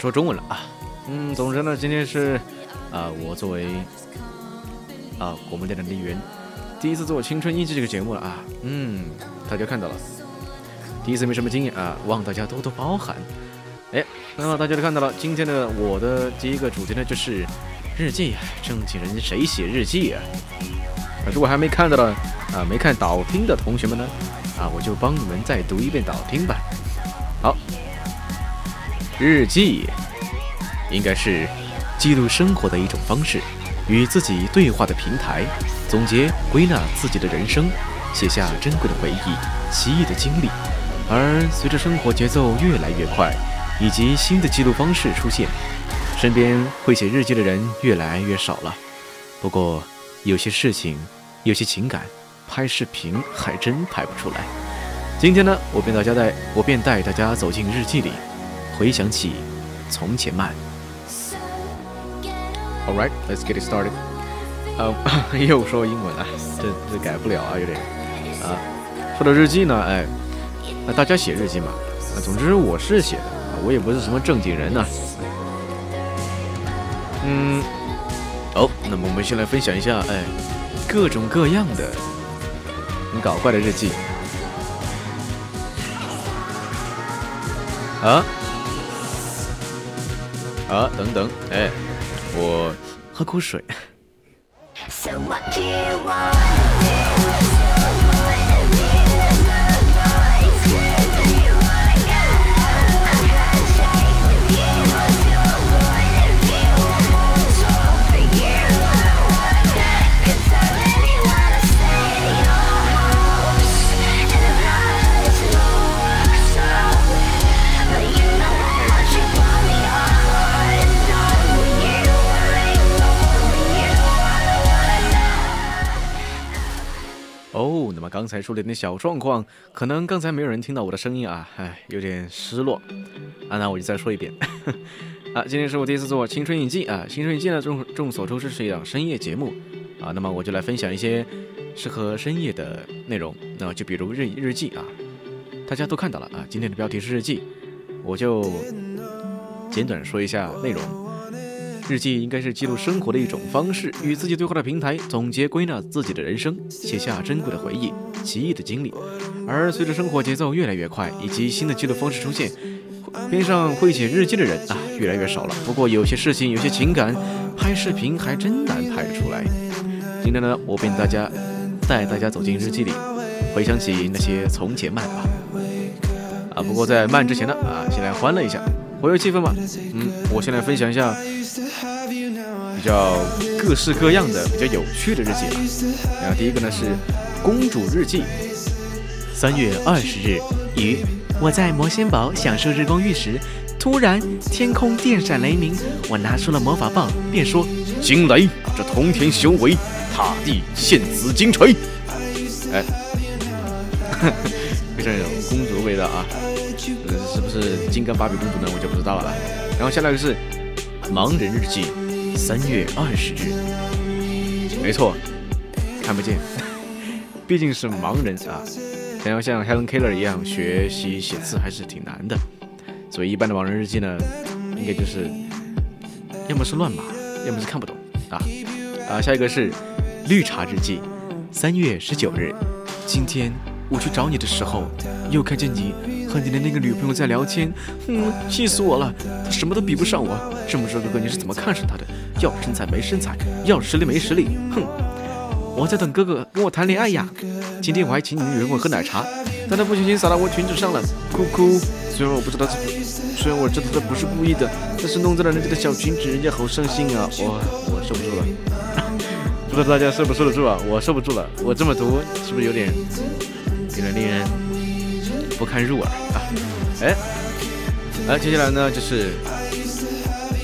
说中文了啊。嗯，总之呢，今天是啊，我作为啊广播电台的一员，第一次做《青春印记》这个节目了啊。嗯，大家看到了，第一次没什么经验啊，望大家多多包涵。哎，那么大家都看到了，今天的我的第一个主题呢就是日记。正经人谁写日记啊？如果还没看到的啊，没看导听的同学们呢，啊，我就帮你们再读一遍导听吧。好，日记应该是记录生活的一种方式，与自己对话的平台，总结归纳自己的人生，写下珍贵的回忆、奇异的经历。而随着生活节奏越来越快，以及新的记录方式出现，身边会写日记的人越来越少了。不过，有些事情，有些情感，拍视频还真拍不出来。今天呢，我便大家带我便带大家走进日记里，回想起从前慢。All right, let's get it started. 啊，又说英文了，这这改不了啊，有点啊。说到日记呢，哎，那大家写日记嘛，啊，总之我是写的，我也不是什么正经人呢。嗯，哦，那么我们先来分享一下，哎，各种各样的很搞怪的日记。啊啊！等等，哎，我喝口水。哦，那么刚才出了点小状况，可能刚才没有人听到我的声音啊，唉，有点失落啊。那我就再说一遍 啊，今天是我第一次做《青春印记》啊，《青春印记》呢众众所周知是一档深夜节目啊，那么我就来分享一些适合深夜的内容。那就比如日日记啊，大家都看到了啊。今天的标题是日记，我就简短说一下内容。日记应该是记录生活的一种方式，与自己对话的平台，总结归纳自己的人生，写下珍贵的回忆、奇异的经历。而随着生活节奏越来越快，以及新的记录方式出现，边上会写日记的人啊越来越少了。不过有些事情、有些情感，拍视频还真难拍得出来。今天呢，我便大家带大家走进日记里，回想起那些从前慢吧。啊，不过在慢之前呢，啊，先来欢乐一下，活跃气氛嘛。嗯，我先来分享一下。比较各式各样的、比较有趣的日记啊。然后第一个呢是公主日记，三月二十日，雨。我在魔仙堡享受日光浴时，突然天空电闪雷鸣，我拿出了魔法棒，便说：“惊雷！这通天修为，踏地现紫金锤。”哎，非常有公主味道啊。呃，是不是金刚芭比公主呢？我就不知道了。然后下来个是盲人日记。三月二十日，没错，看不见，毕竟是盲人啊。想要像 Helen Keller 一样学习写字还是挺难的，所以一般的盲人日记呢，应该就是要么是乱码，要么是看不懂啊啊。下一个是绿茶日记，三月十九日，今天我去找你的时候，又看见你和你的那个女朋友在聊天，嗯，气死我了，她什么都比不上我。这么说，哥哥你是怎么看上她的？要身材没身材，要实力没实力，哼！我在等哥哥跟我谈恋爱呀。今天我还请你女人我喝奶茶，但他不小心洒到我裙子上了，哭哭。虽然我不知道这，虽然我知道他不是故意的，但是弄脏了人家的小裙子，人家好伤心啊！我我受不住了，不知道大家受不受得住啊？我受不住了，我这么毒是不是有点有点令人不堪入耳啊？哎，那接下来呢就是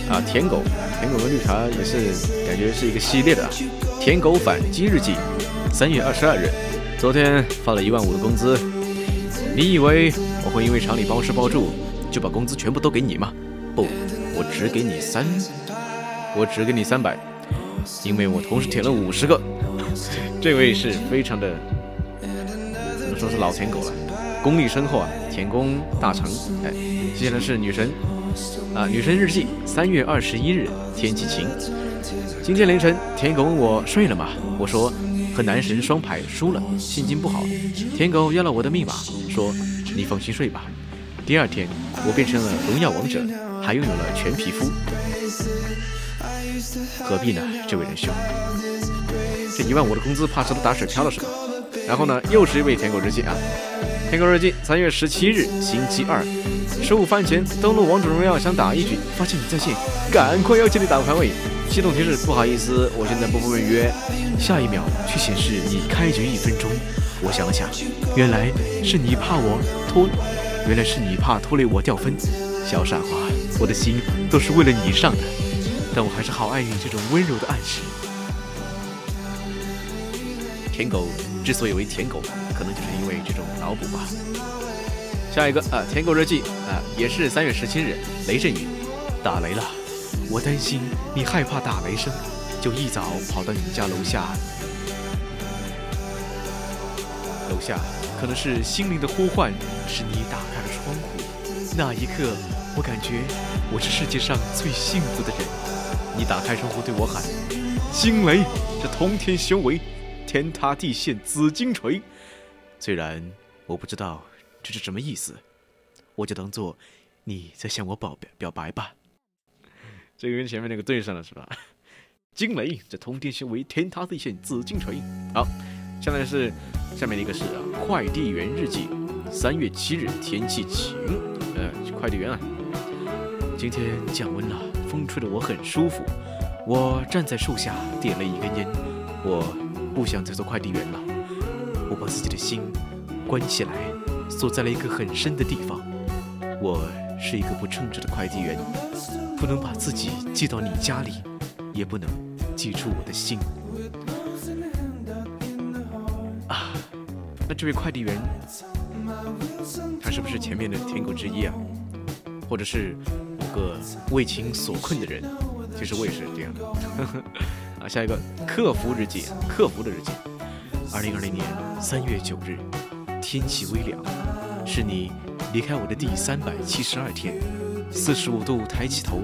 啊舔狗。舔狗跟绿茶也是感觉是一个系列的啊。舔狗反击日记，三月二十二日，昨天发了一万五的工资。你以为我会因为厂里包吃包住就把工资全部都给你吗？不，我只给你三，我只给你三百，因为我同时舔了五十个。这位是非常的，怎么说是老舔狗了，功力深厚啊，舔功大成。哎，接下来是女神。啊，女神日记，三月二十一日，天气晴。今天凌晨，舔狗问我睡了吗？我说和男神双排输了，心情不好。舔狗要了我的密码，说你放心睡吧。第二天，我变成了荣耀王者，还拥有了全皮肤。何必呢，这位仁兄？这一万五的工资，怕是都打水漂了是吧？然后呢，又是一位舔狗日记啊。天狗日记，三月十七日，星期二，十五饭前登录王者荣耀，想打一局，发现你在线，赶快邀请你打排位。系统提示：不好意思，我现在不赴约。下一秒却显示你开局一分钟。我想了想，原来是你怕我拖，原来是你怕拖累我掉分。小傻瓜，我的心都是为了你上的，但我还是好爱你这种温柔的暗示。舔狗之所以为舔狗，可能就是因为这种脑补吧。下一个啊，舔狗日记啊，也是三月十七日，雷阵雨，打雷了。我担心你害怕打雷声，就一早跑到你家楼下。楼下可能是心灵的呼唤，是你打开了窗户。那一刻，我感觉我是世界上最幸福的人。你打开窗户对我喊：“惊雷，这通天修为。”天塌地陷紫金锤，虽然我不知道这是什么意思，我就当做你在向我表表白吧。这个跟前面那个对上了是吧？惊雷，这通天修为，天塌地陷紫金锤。好，下面是下面的一个是啊快递员日记。三月七日，天气晴。呃，快递员啊，今天降温了，风吹得我很舒服。我站在树下点了一根烟，我。不想再做快递员了，我把自己的心关起来，锁在了一个很深的地方。我是一个不称职的快递员，不能把自己寄到你家里，也不能寄出我的心。啊，那这位快递员，他是不是前面的舔狗之一啊？或者是某个为情所困的人？其实我也是这样的。啊下一个客服日记，客服的日记。二零二零年三月九日，天气微凉，是你离开我的第三百七十二天。四十五度抬起头，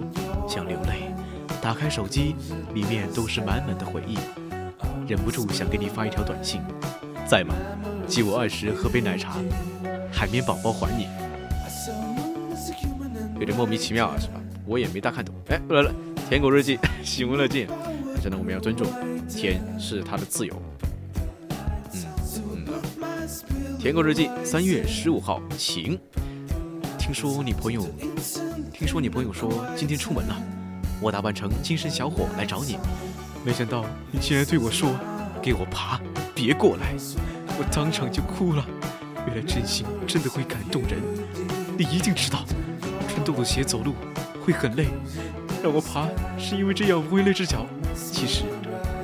想流泪。打开手机，里面都是满满的回忆，忍不住想给你发一条短信：在吗？借我二十喝杯奶茶，海绵宝宝还你。有点莫名其妙啊，是吧？我也没大看懂。哎，来了，舔狗日记，喜闻乐见。真的，我们要尊重，舔是他的自由。嗯嗯。舔狗日记，三月十五号，晴。听说你朋友，听说你朋友说今天出门了，我打扮成精神小伙来找你，没想到你竟然对我说：“给我爬，别过来。”我当场就哭了。原来真心真的会感动人，你一定知道，穿洞洞鞋走路会很累，让我爬是因为这样不会累着脚。其实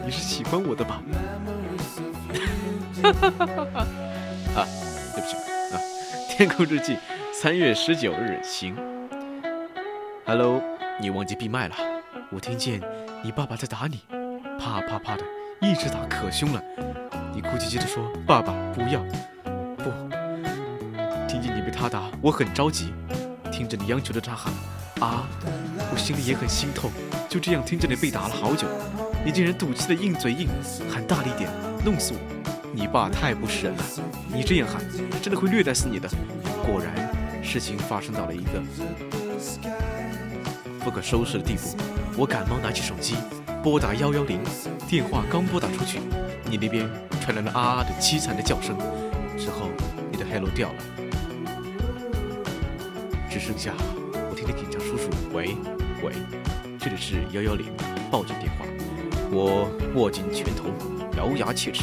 你是喜欢我的吧？啊，对不起啊，天空日记。三月十九日，晴。Hello，你忘记闭麦了。我听见你爸爸在打你，啪啪啪的，一直打，可凶了。你哭唧唧的说：“爸爸，不要，不。”听见你被他打，我很着急。听着你央求着他喊啊，我心里也很心痛。就这样听着你被打了好久，你竟然赌气的硬嘴硬，喊大力点，弄死我。你爸太不是人了，你这样喊，真的会虐待死你的。果然。事情发生到了一个不可收拾的地步，我赶忙拿起手机拨打幺幺零，电话刚拨打出去，你那边传来了啊啊的凄惨的叫声，之后你的 hello 掉了，只剩下我听听警察叔叔，喂喂，这里是幺幺零报警电话，我握紧拳头，咬牙切齿，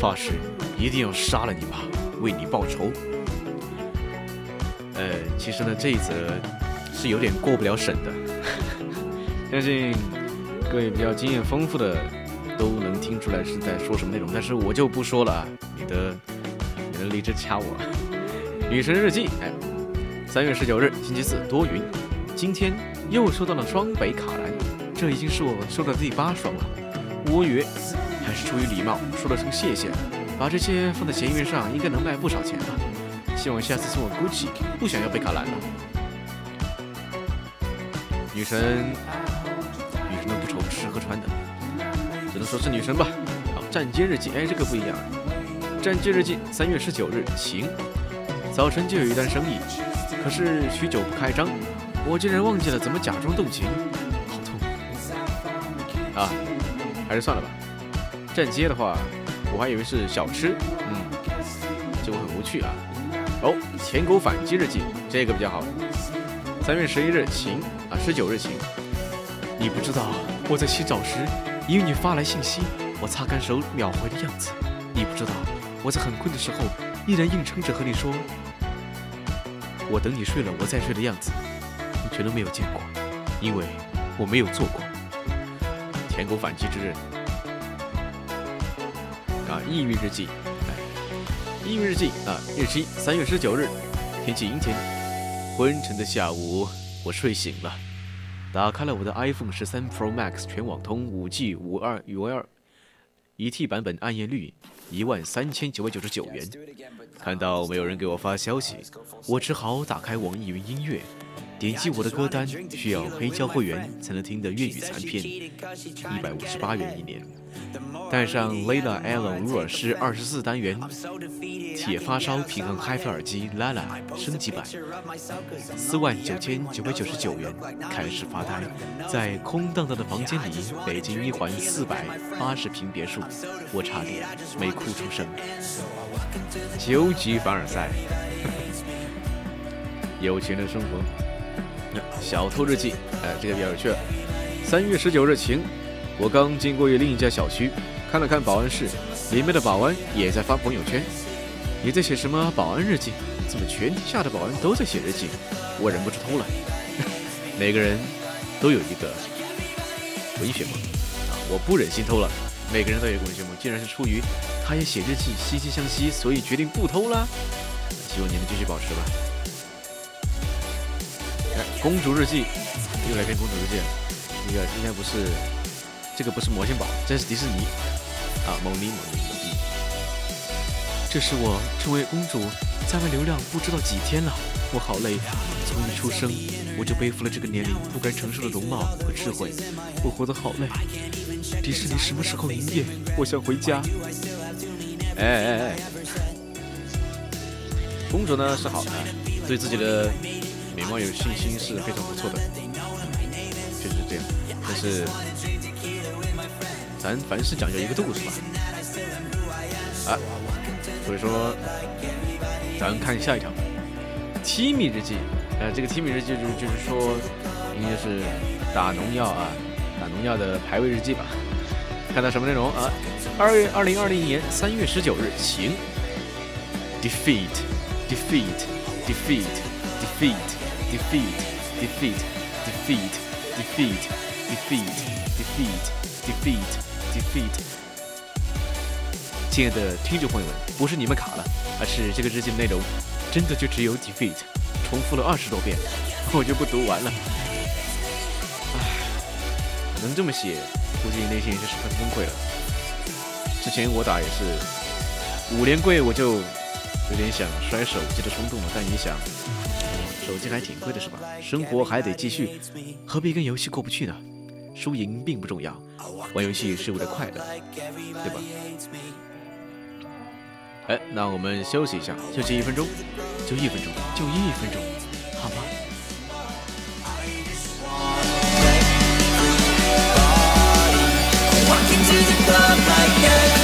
发誓一定要杀了你爸，为你报仇。呃，其实呢，这一则是有点过不了审的，相信各位比较经验丰富的都能听出来是在说什么内容，但是我就不说了啊，免得免得荔枝掐我。女神日记，哎，三月十九日星期四多云，今天又收到了双北卡蓝，这已经是我收到的第八双了。我以为还是出于礼貌说了声谢谢，把这些放在闲鱼上应该能卖不少钱了。希望下次送我 GUCCI，不想要贝卡蓝了。女神，女神都不愁吃和穿的，只能说是女神吧。好，站街日记，哎，这个不一样。站街日记，三月十九日，晴。早晨就有一单生意，可是许久不开张，我竟然忘记了怎么假装动情，好痛。啊，还是算了吧。站街的话，我还以为是小吃，嗯，结果很无趣啊。哦，舔狗反击日记，这个比较好。三月十一日晴啊，十九日晴。你不知道我在洗澡时，因为你发来信息，我擦干手秒回的样子。你不知道我在很困的时候，依然硬撑着和你说，我等你睡了，我再睡的样子，全都没有见过，因为我没有做过。舔狗反击之日啊，抑郁日记。抑郁日记啊，日期三月十九日，天气阴天，昏沉的下午，我睡醒了，打开了我的 iPhone 十三 Pro Max 全网通五 G 五二五二一 T 版本，暗夜绿一万三千九百九十九元。看到没有人给我发消息，我只好打开网易云音乐。点击我的歌单，需要黑胶会员才能听的粤语残片，一百五十八元一年。带上 Lila Allen 入耳式二十四单元铁发烧平衡 HiFi 耳机 Lala 升级版，四万九千九百九十九元。开始发呆，在空荡荡的房间里，北京一环四百八十平别墅，我差点没哭出声。究极凡尔赛，有钱的生活。小偷日记，哎，这个比较有趣。三月十九日晴，我刚经过另一家小区，看了看保安室，里面的保安也在发朋友圈。你在写什么保安日记？怎么全天下的保安都在写日记？我忍不住偷了。每个人都有一个文学梦啊，我不忍心偷了。每个人都有一个文学梦，既然是出于他也写日记，惺惺相惜，所以决定不偷了。希望你们继续保持吧。公主日记，又来篇公主日记。那个应该不是，这个不是魔仙堡，这是迪士尼啊，蒙尼蒙尼蒙尼。这是我成为公主在外流浪不知道几天了，我好累。从一出生我就背负了这个年龄不该承受的容貌和智慧，我活得好累。迪士尼什么时候营业？我想回家。哎哎哎！公主呢是好的，对自己的美貌有信心是非常不错的，确实是这样。但是咱凡事讲究一个度，是吧？啊。所以说，咱看下一条《提米日记》。呃，这个《提米日记》就是就是说，应该是打农药啊，打农药的排位日记吧。看到什么内容啊？二月二零二零年三月十九日，晴。Defeat, defeat, defeat, defeat, defeat, defeat, defeat, defeat, defeat, defeat, defeat, defeat. 亲爱的听众朋友们，不是你们卡了，而是这个日记的内容真的就只有 defeat，重复了二十多遍，我就不读完了。唉，能这么写，估计内心也是十分崩溃了。之前我打也是五连跪，我就有点想摔手机的冲动了，但一想，手机还挺贵的是吧？生活还得继续，何必跟游戏过不去呢？输赢并不重要，玩游戏是为了快乐，对吧？哎，那我们休息一下，休息一分钟，就一分钟，就一分钟，好吗？another story.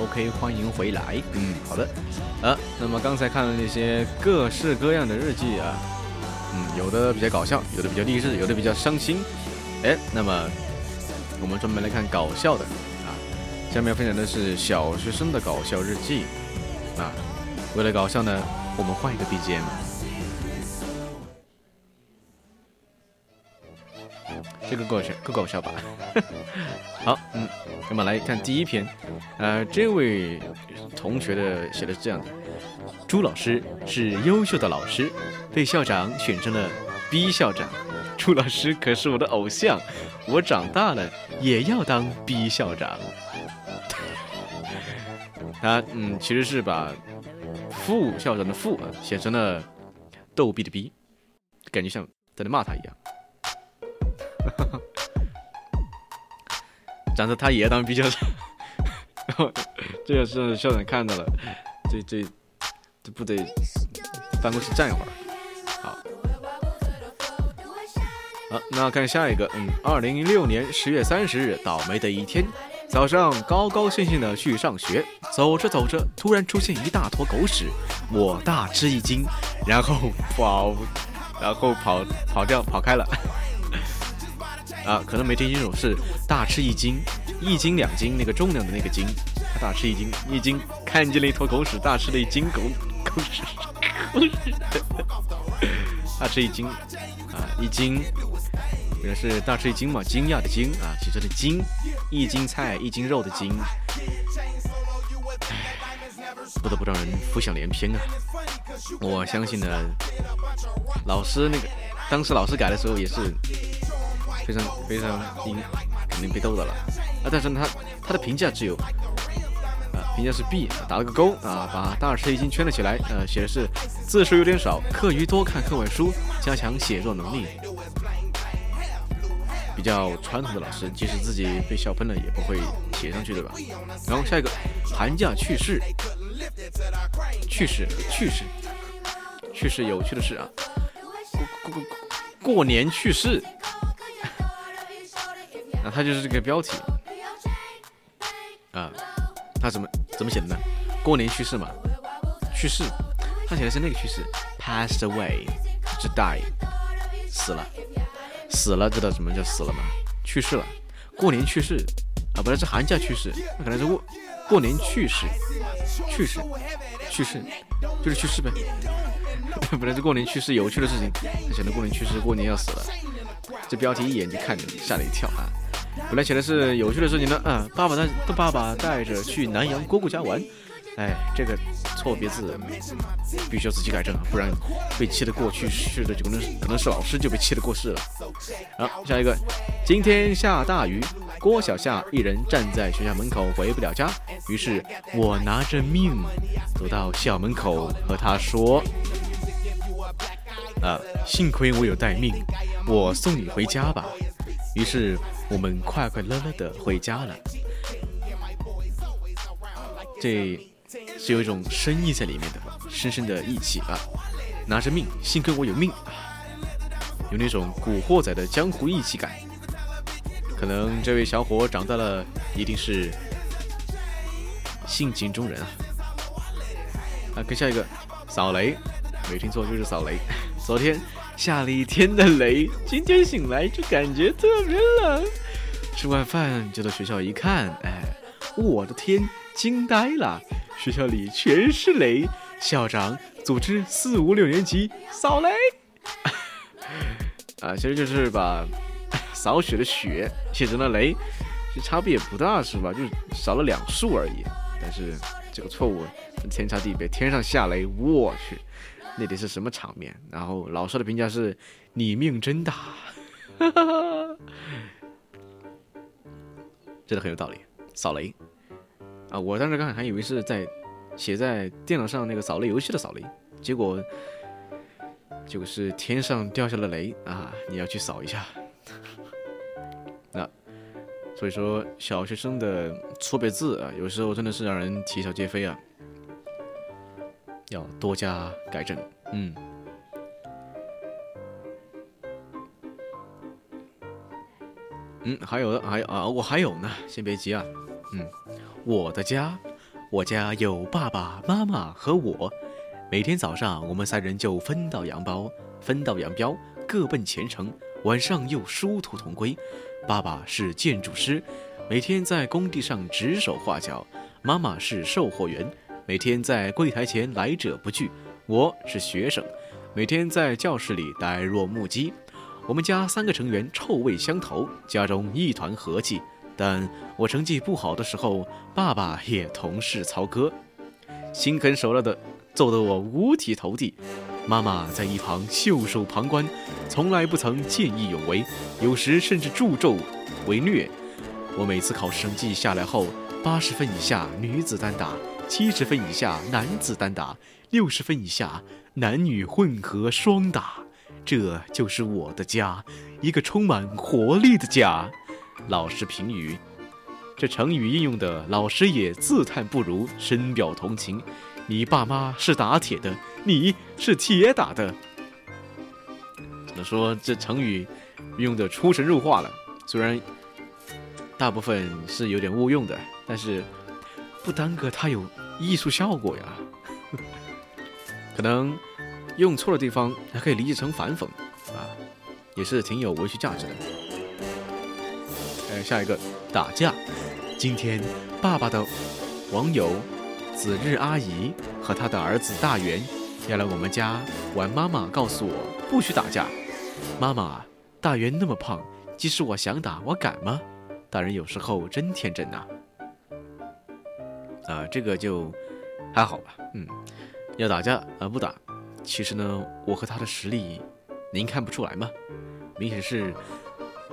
，OK，欢迎回来。嗯，好的。啊，那么刚才看了那些各式各样的日记啊，嗯，有的比较搞笑，有的比较励志，有的比较伤心。哎，那么我们专门来看搞笑的啊。下面要分享的是小学生的搞笑日记啊。为了搞笑呢，我们换一个 BGM。这个搞笑，够搞笑吧？好，嗯，那么来看第一篇，呃，这位同学的写的是这样的：朱老师是优秀的老师，被校长选成了 B 校长。朱老师可是我的偶像，我长大了也要当 B 校长。他嗯，其实是把副校长的副啊写成了逗逼的逼，感觉像在那骂他一样。长得他也要当 B 校长，然后这个是校长看到了，这这这不得翻过去站一会儿。好，好，那看下一个，嗯，二零一六年十月三十日，倒霉的一天，早上高高兴兴的去上学，走着走着，突然出现一大坨狗屎，我大吃一惊，然后跑，然后跑跑掉跑开了。啊，可能没听清楚，是大吃一惊，一斤两斤那个重量的那个斤，他大吃一惊，一惊看见了一坨狗屎，大吃了一斤狗狗屎，狗屎，大吃一惊，啊，一斤，也是大吃一惊嘛，惊讶的惊啊，其实的惊，一斤菜一斤肉的惊，不得不让人浮想联翩啊。我相信呢，老师那个，当时老师改的时候也是。非常非常阴，肯定被逗到了啊！但是他他的评价只有啊，评价是 B，打了个勾啊，把大吃一惊圈了起来。呃，写的是字数有点少，课余多看课外书，加强写作能力。比较传统的老师，即使自己被笑喷了，也不会写上去，对吧？然后下一个，寒假趣事，趣事趣事趣事有趣的事啊，过过过过年趣事。那他就是这个标题啊，他怎么怎么写的呢？过年去世嘛，去世，他写的是那个去世，passed away，是 die，死了，死了，知道什么叫死了吗？去世了，过年去世啊，本来是寒假去世，那可能是过过年去世，去世，去世，就是去世呗。本来是过年去世，有趣的事情，他写的过年去世，过年要死了，这标题一眼就看着吓了一跳啊。本来写的是有趣的事情呢，啊，爸爸带爸爸带着去南阳姑姑家玩，哎，这个错别字必须要仔细改正啊，不然被气得过去式的就可能可能是老师就被气得过世了。好，下一个，今天下大雨，郭小夏一人站在学校门口回不了家，于是我拿着命走到校门口和他说，啊，幸亏我有带命，我送你回家吧。于是。我们快快乐乐的回家了，这是有一种深意在里面的，深深的义气啊！拿着命，幸亏我有命啊！有那种古惑仔的江湖义气感。可能这位小伙长大了，一定是性情中人啊！啊，跟下一个扫雷，没听错，就是扫雷。昨天。下了一天的雷，今天醒来就感觉特别冷。吃完饭就到学校一看，哎，我的天，惊呆了！学校里全是雷，校长组织四五六年级扫雷。啊，其实就是把扫雪的雪写成了雷，其实差别也不大，是吧？就是少了两竖而已。但是这个错误天差地别，天上下雷，我去！那得是什么场面？然后老师的评价是：你命真大，哈哈真的很有道理。扫雷啊！我当时刚还以为是在写在电脑上那个扫雷游戏的扫雷，结果结果是天上掉下了雷啊！你要去扫一下。那所以说，小学生的错别字啊，有时候真的是让人啼笑皆非啊。要多加改正，嗯，嗯，还有的，还有啊，我还有呢，先别急啊，嗯，我的家，我家有爸爸妈妈和我。每天早上，我们三人就分道扬镳，分道扬镳，各奔前程。晚上又殊途同归。爸爸是建筑师，每天在工地上指手画脚；妈妈是售货员，每天在柜台前来者不拒。我是学生，每天在教室里呆若木鸡。我们家三个成员臭味相投，家中一团和气。但我成绩不好的时候，爸爸也同是操戈，心狠手辣的。揍得我五体投地，妈妈在一旁袖手旁观，从来不曾见义勇为，有时甚至助纣为虐。我每次考试成绩下来后，八十分以下女子单打，七十分以下男子单打，六十分以下男女混合双打。这就是我的家，一个充满活力的家。老师评语：这成语应用的，老师也自叹不如，深表同情。你爸妈是打铁的，你是铁打的。只能说这成语用的出神入化了。虽然大部分是有点误用的，但是不耽搁它有艺术效果呀。可能用错的地方还可以理解成反讽啊，也是挺有文学价值的。哎，下一个打架。今天爸爸的网友。子日阿姨和他的儿子大元要来我们家玩，妈妈告诉我不许打架。妈妈，大元那么胖，即使我想打，我敢吗？大人有时候真天真呐。啊这个就还好吧。嗯，要打架啊不打。其实呢，我和他的实力，您看不出来吗？明显是，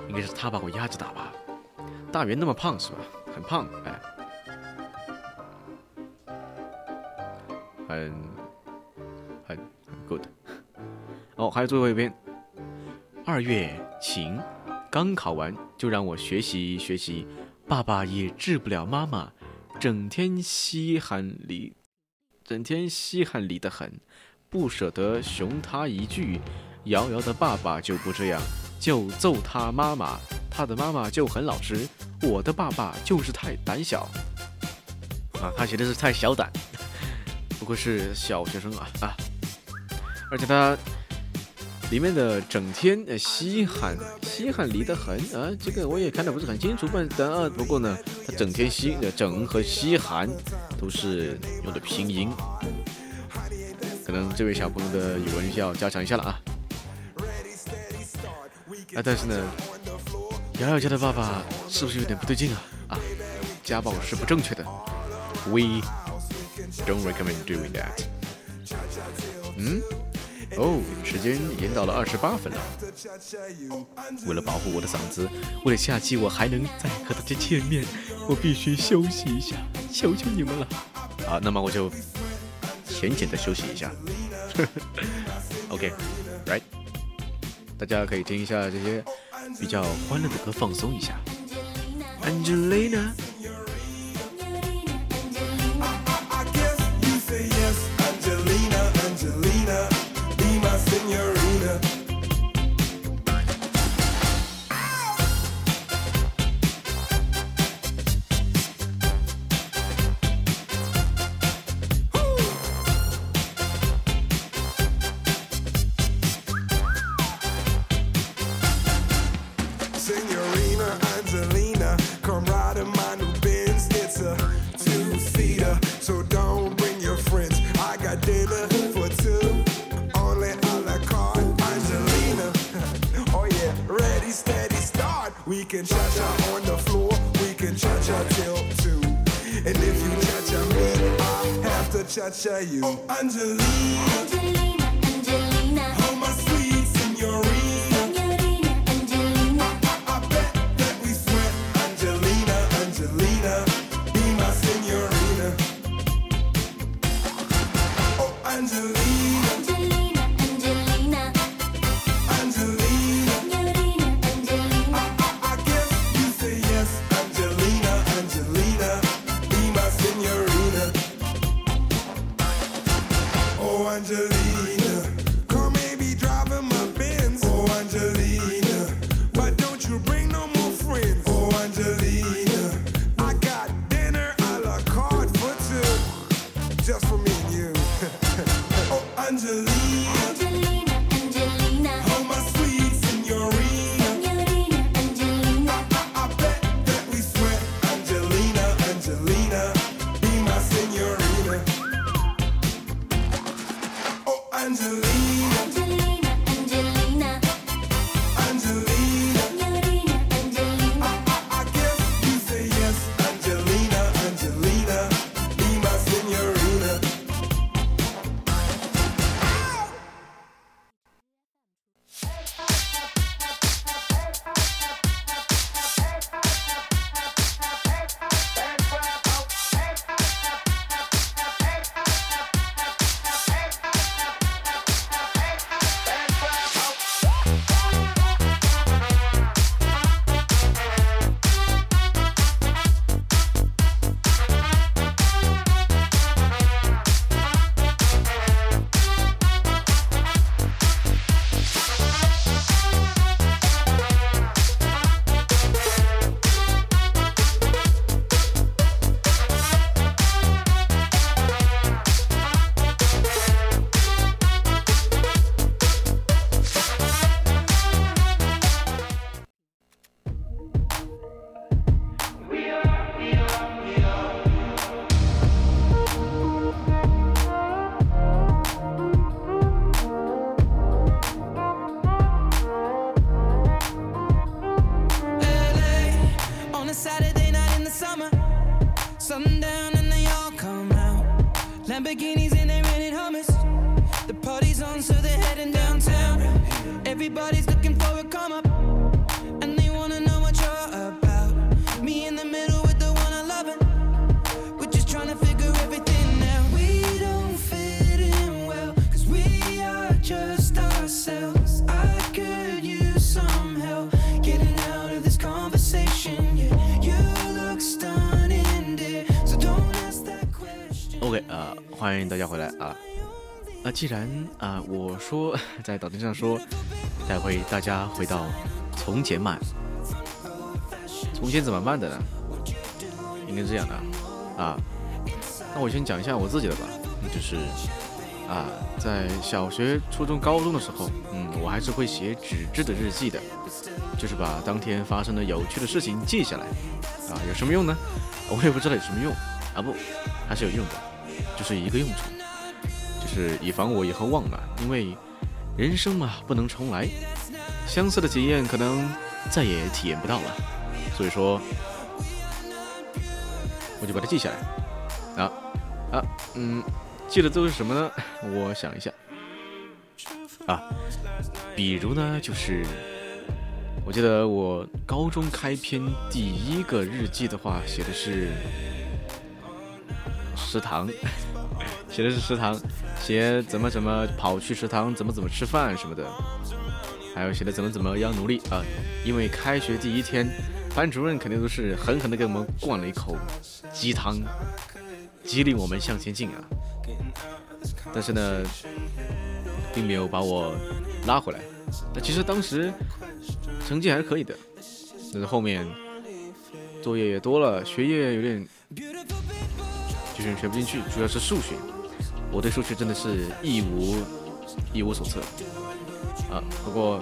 应该是他把我压着打吧。大元那么胖是吧？很胖，哎。很很很 good 哦，还有最后一遍。二月晴，刚考完就让我学习学习。爸爸也治不了妈妈，整天稀罕理，整天稀罕理的很，不舍得熊他一句。瑶瑶的爸爸就不这样，就揍他妈妈，他的妈妈就很老实。我的爸爸就是太胆小啊，他写的是太小胆。不过是小学生啊啊！而且他里面的整天呃稀罕稀罕离得很啊，这个我也看得不是很清楚，不但啊，不过呢，他整天稀的整和稀罕都是用的拼音，可能这位小朋友的语文需要加强一下了啊！啊，但是呢，瑶瑶家的爸爸是不是有点不对劲啊？啊，家暴是不正确的，We。Don't recommend doing that。嗯，哦，时间已经到了二十八分了。为了保护我的嗓子，为了下期我还能再和大家见面，我必须休息一下，求求你们了。好，那么我就浅浅的休息一下。OK，right？大家可以听一下这些比较欢乐的歌，放松一下。Angelina。Can cha-cha on the floor, we can cha-cha till two. And if you cha-cha me, I have to cha-cha you. Oh, Angelina. Angelina, Angelina. Oh, my sweet 既然啊、我说在导听上说带回大家回到从前慢，从前怎么慢的呢？应该这样的啊。那我先讲一下我自己的吧，就是啊，在小学、初中、高中的时候，嗯，我还是会写纸质的日记的，就是把当天发生的有趣的事情记下来。啊，有什么用呢？我也不知道有什么用啊，不，还是有用的，就是一个用处，是以防我以后忘了，因为人生嘛不能重来，相似的体验可能再也体验不到了，所以说我就把它记下来。啊啊，嗯，记的都是什么呢？我想一下，啊，比如呢，就是我记得我高中开篇第一个日记的话，写的是食堂，写的是食堂，写怎么怎么跑去食堂，怎么怎么吃饭什么的，还有写的怎么怎么样努力啊，因为开学第一天，班主任肯定都是狠狠的给我们灌了一口鸡汤，激励我们向前进啊。但是呢，并没有把我拉回来。那其实当时成绩还是可以的，但是后面作业也多了，学业有点学不进去，主要是数学。我对数学真的是一无一无所测啊。不过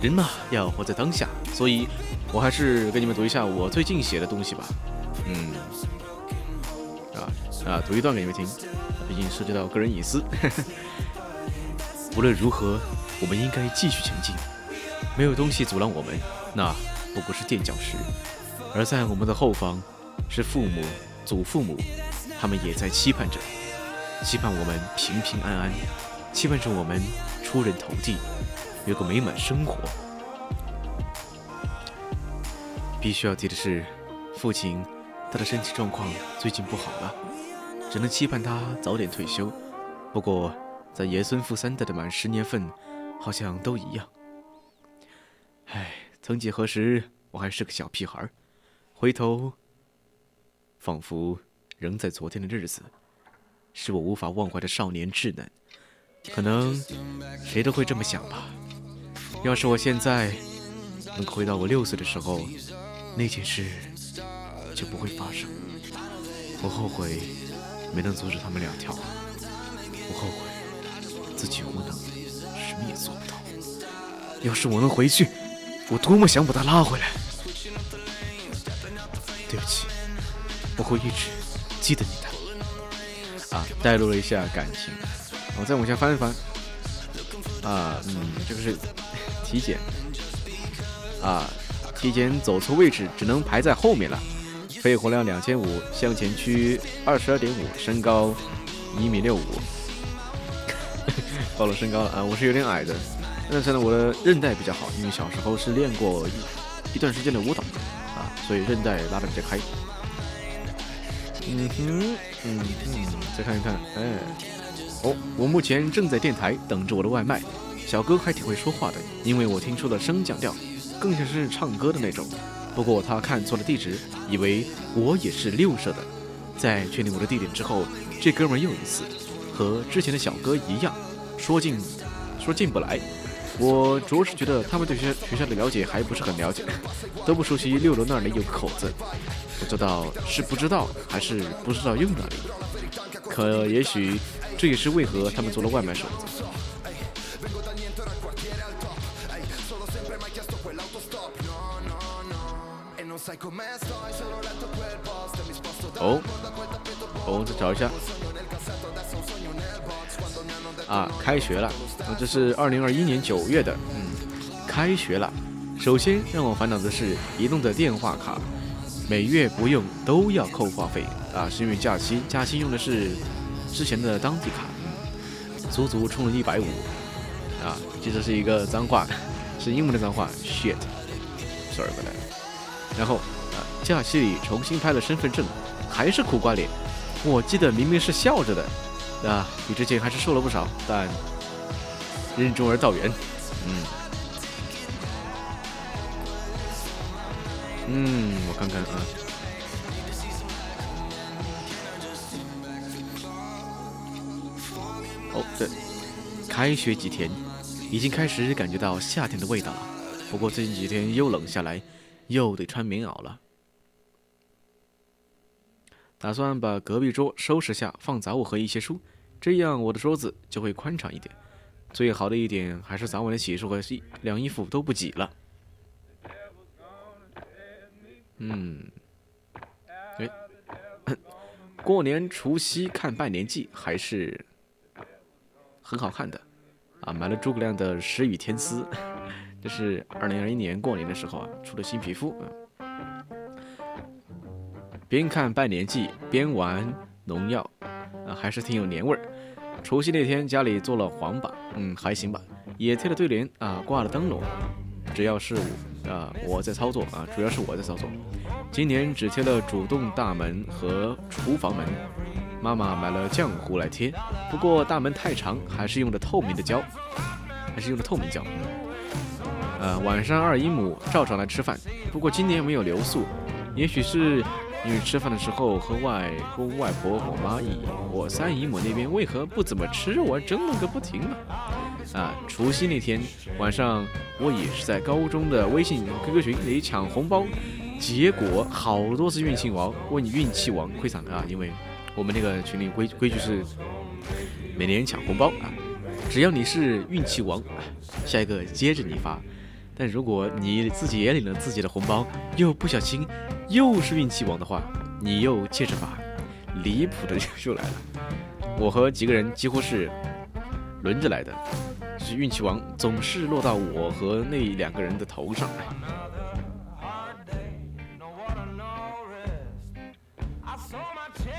人嘛要活在当下，所以我还是给你们读一下我最近写的东西吧。嗯，啊啊，读一段给你们听，毕竟涉及到个人隐私。无论如何，我们应该继续前进。没有东西阻拦我们，那不过是垫脚石。而在我们的后方，是父母、祖父母，他们也在期盼着，期盼我们平平安安，期盼着我们出人头地，有个美满生活。必须要提的是，父亲他的身体状况最近不好了，只能期盼他早点退休。不过，在爷孙父三代的满十年份，好像都一样。唉，曾几何时，我还是个小屁孩儿，回头，仿佛仍在昨天的日子，是我无法忘怀的少年稚嫩。可能谁都会这么想吧。要是我现在能回到我六岁的时候，那件事就不会发生。我后悔没能阻止他们两条，我后悔自己无能，什么也做不到。要是我能回去，我多么想把他拉回来。对不起，我会一直记得你的。啊，带入了一下感情。我再往下翻一翻。啊，嗯，这个是 体检。啊，体检走错位置，只能排在后面了。肺活量两千五，向前屈二十二点五，身高一米六五。暴露身高了啊！我是有点矮的，但是呢，我的韧带比较好，因为小时候是练过一一段时间的舞蹈啊，所以韧带拉的比较开。嗯哼，嗯哼，再看一看，哎，哦，我目前正在电台等着我的外卖。小哥还挺会说话的，因为我听出了升降调，更像是唱歌的那种。不过他看错了地址，以为我也是六社的。在确定我的地点之后，这哥们又一次和之前的小哥一样，说进说进不来。我着实觉得他们对学学校的了解还不是很了解，都不熟悉六楼那里有个口子。不知道是不知道还是不知道用哪里。可也许这也是为何他们做了外卖手哦，哦，再找一下。啊，开学了，啊，这是二零二一年九月的，嗯，开学了。首先让我烦恼的是，移动的电话卡每月不用都要扣话费啊，是因为假期，假期用的是之前的当地卡，足足充了一百五啊！这就是一个脏话，是英文的脏话，shit，sorry about that。然后啊，假期里重新拍了身份证，还是苦瓜脸。我记得明明是笑着的，啊，比之前还是瘦了不少，但任重而道远，嗯，嗯，我看看啊。哦，对，开学几天，已经开始感觉到夏天的味道了。不过最近几天又冷下来，又得穿棉袄了。打算把隔壁桌收拾下，放杂物和一些书，这样我的桌子就会宽敞一点。最好的一点还是早晚的洗漱和洗晾衣服都不挤了。嗯，过年除夕看拜年季还是。很好看的，啊，买了诸葛亮的《十与天丝》，这是二零二一年过年的时候啊出的新皮肤。边看拜年季边玩农药，啊，还是挺有年味儿。除夕那天家里做了黄粑，嗯，还行吧，也贴了对联啊，挂了灯笼。只要是啊我在操作啊，主要是我在操作。今年只贴了主动大门和厨房门。妈妈买了浆糊来贴，不过大门太长，还是用的透明的胶，还是用的透明胶。嗯呃，晚上二姨母照常来吃饭，不过今年没有留宿，也许是因为吃饭的时候和外公外婆、我妈、姨、我三姨母那边为何不怎么吃肉，争论个不停嘛。啊，除夕那天晚上，我也是在高中的微信 QQ 群里抢红包，结果好多次运气王问运气王亏惨了啊，因为。我们那个群里规规矩是每年抢红包啊，只要你是运气王，下一个接着你发。但如果你自己也领了自己的红包，又不小心又是运气王的话，你又接着发，离谱的就来了。我和几个人几乎是轮着来的，是运气王总是落到我和那两个人的头上。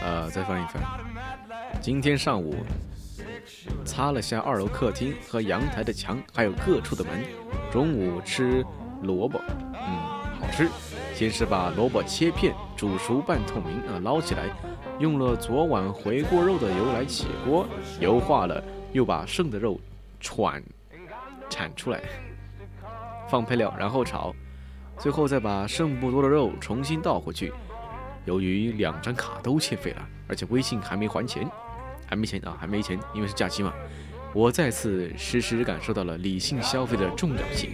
呃，再翻一翻。今天上午擦了下二楼客厅和阳台的墙，还有各处的门。中午吃萝卜，嗯，好吃。先是把萝卜切片，煮熟半透明，啊，捞起来，用了昨晚回锅肉的油来起锅，油化了，又把剩的肉铲铲出来，放配料，然后炒，最后再把剩不多的肉重新倒回去。由于两张卡都欠费了，而且微信还没还钱，还没钱啊，还没钱，因为是假期嘛。我再次实时感受到了理性消费的重要性，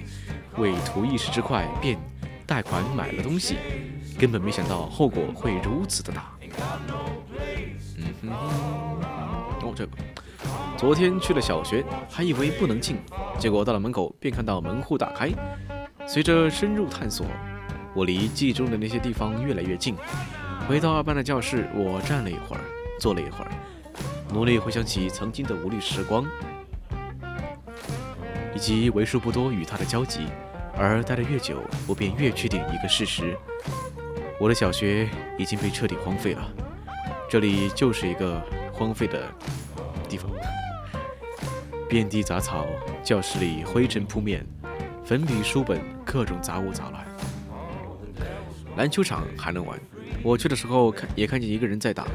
为图一时之快便贷款买了东西，根本没想到后果会如此的大。嗯哼，哦这个，昨天去了小学，还以为不能进，结果到了门口便看到门户打开。随着深入探索，我离记忆中的那些地方越来越近。回到二班的教室，我站了一会儿，坐了一会儿，努力回想起曾经的无力时光，以及为数不多与他的交集。而待得越久，我便越确定一个事实：我的小学已经被彻底荒废了。这里就是一个荒废的地方，遍地杂草，教室里灰尘扑面，粉笔、书本，各种杂物杂乱。篮球场还能玩。我去的时候看也看见一个人在打，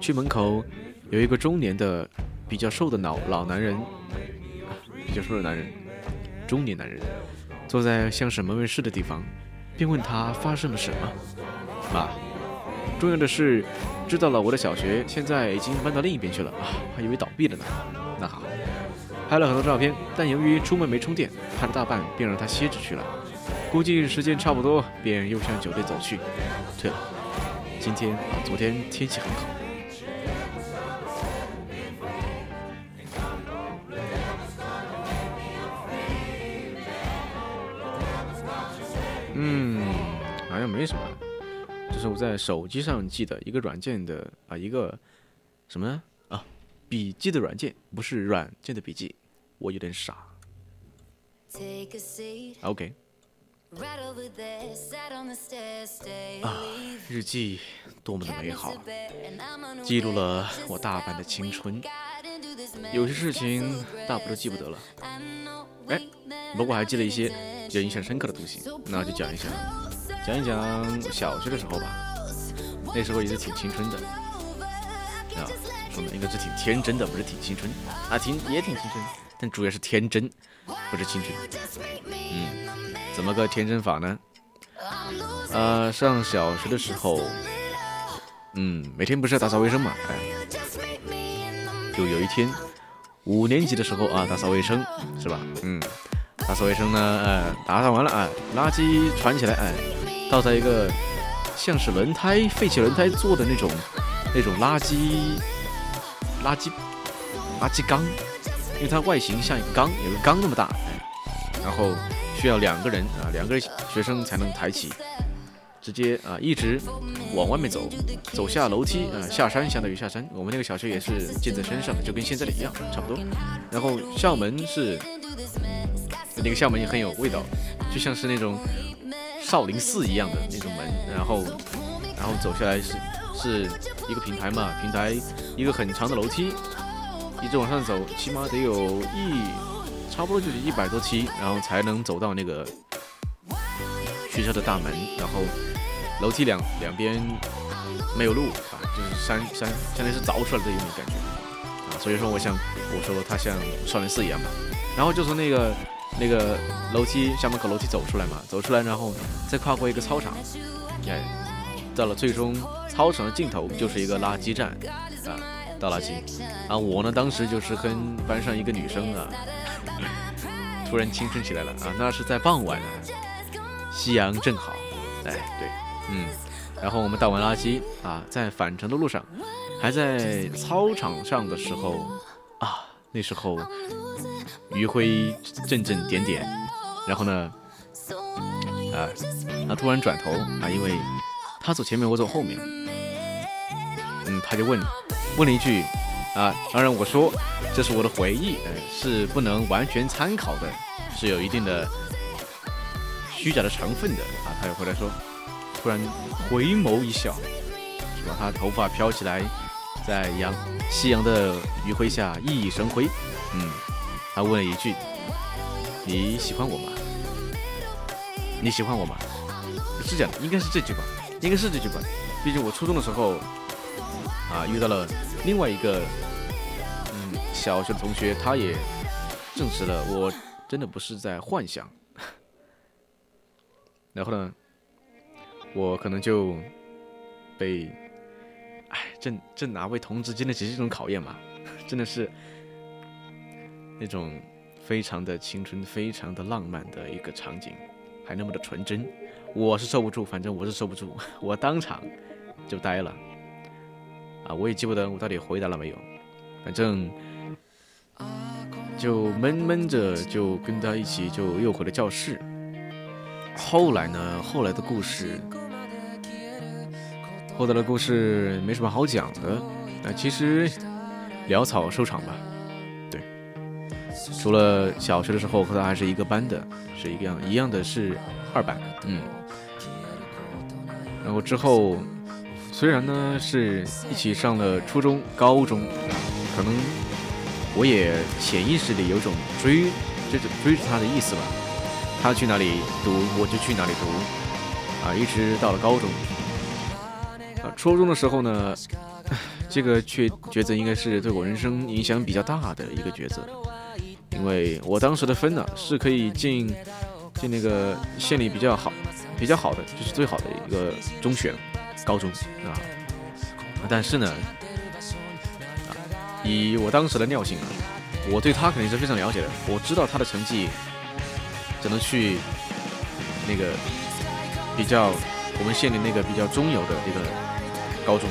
去门口有一个中年的、比较瘦的老老男人，比较瘦的男人，中年男人，坐在像是门卫室的地方，便问他发生了什么。妈，重要的是知道了我的小学现在已经搬到另一边去了啊，还以为倒闭了呢。那好，拍了很多照片，但由于出门没充电，拍了大半便让他歇着去了。估计时间差不多，便又向酒店走去。对了。今天啊，昨天天气很好。嗯，好像没什么，这是我在手机上记的一个软件的啊，一个什么呢啊，笔记的软件，不是软件的笔记，我有点傻。OK，啊，日记多么的美好，记录了我大半的青春。有些事情大不都记不得了，哎，不过还记了一些比较印象深刻的东西，那就讲一讲，讲一讲小学的时候吧。那时候也是挺青春的，啊，说呢，应该是挺天真的，不是挺青春啊，挺也挺青春，但主要是天真，不是青春。嗯，怎么个天真法呢？呃，上小学的时候，嗯，每天不是要打扫卫生嘛，哎，就有一天。五年级的时候啊，打扫卫生是吧？嗯，打扫卫生呢，呃，打扫完了啊，垃圾传起来，哎，倒在一个像是轮胎废弃轮胎做的那种那种垃圾垃圾垃圾缸，因为它外形像一个缸，有个缸那么大，哎，然后需要两个人啊，两个学生才能抬起。直接啊，一直往外面走，走下楼梯啊，下山相当于下山。我们那个小学也是建在山上的，就跟现在的一样，差不多。然后校门是那个校门也很有味道，就像是那种少林寺一样的那种门。然后，然后走下来是是一个平台嘛，平台一个很长的楼梯，一直往上走，起码得有一差不多就是一百多梯，然后才能走到那个学校的大门，然后。楼梯两两边没有路啊，就是山山，相当于是凿出来的有点感觉啊，所以说我想我说它像少林寺一样嘛，然后就从那个那个楼梯校门口楼梯走出来嘛，走出来然后再跨过一个操场，哎，到了最终操场的尽头就是一个垃圾站啊，倒垃圾啊，我呢当时就是跟班上一个女生啊，突然青春起来了啊，那是在傍晚啊，夕阳正好，哎对。嗯，然后我们倒完垃圾啊，在返程的路上，还在操场上的时候啊，那时候余晖阵阵点点，然后呢，啊，他突然转头啊，因为他走前面，我走后面，嗯，他就问问了一句啊，当然我说这是我的回忆，呃，是不能完全参考的，是有一定的虚假的成分的啊，他又回来说。突然回眸一笑，是吧？他头发飘起来，在阳夕阳的余晖下熠熠生辉。嗯，他问了一句：“你喜欢我吗？你喜欢我吗？”是这样的，应该是这句吧，应该是这句吧。毕竟我初中的时候啊，遇到了另外一个嗯小学同学，他也证实了我真的不是在幻想。然后呢？我可能就被，哎，正正哪位同志经得起这种考验嘛？真的是那种非常的青春、非常的浪漫的一个场景，还那么的纯真，我是受不住，反正我是受不住，我当场就呆了。啊，我也记不得我到底回答了没有，反正就闷闷着，就跟他一起就又回了教室。后来呢？后来的故事。后来的故事没什么好讲的，那其实潦草收场吧。对，除了小学的时候和他还是一个班的，是一样一样的是二班，嗯。然后之后虽然呢是一起上了初中、高中，可能我也潜意识里有种追这种追着他的意思吧。他去哪里读，我就去哪里读，啊，一直到了高中。啊，初中的时候呢，这个抉抉择应该是对我人生影响比较大的一个抉择，因为我当时的分呢是可以进进那个县里比较好比较好的，就是最好的一个中选高中啊，但是呢，啊，以我当时的尿性啊，我对他肯定是非常了解的，我知道他的成绩只能去那个比较我们县里那个比较中游的一个。高中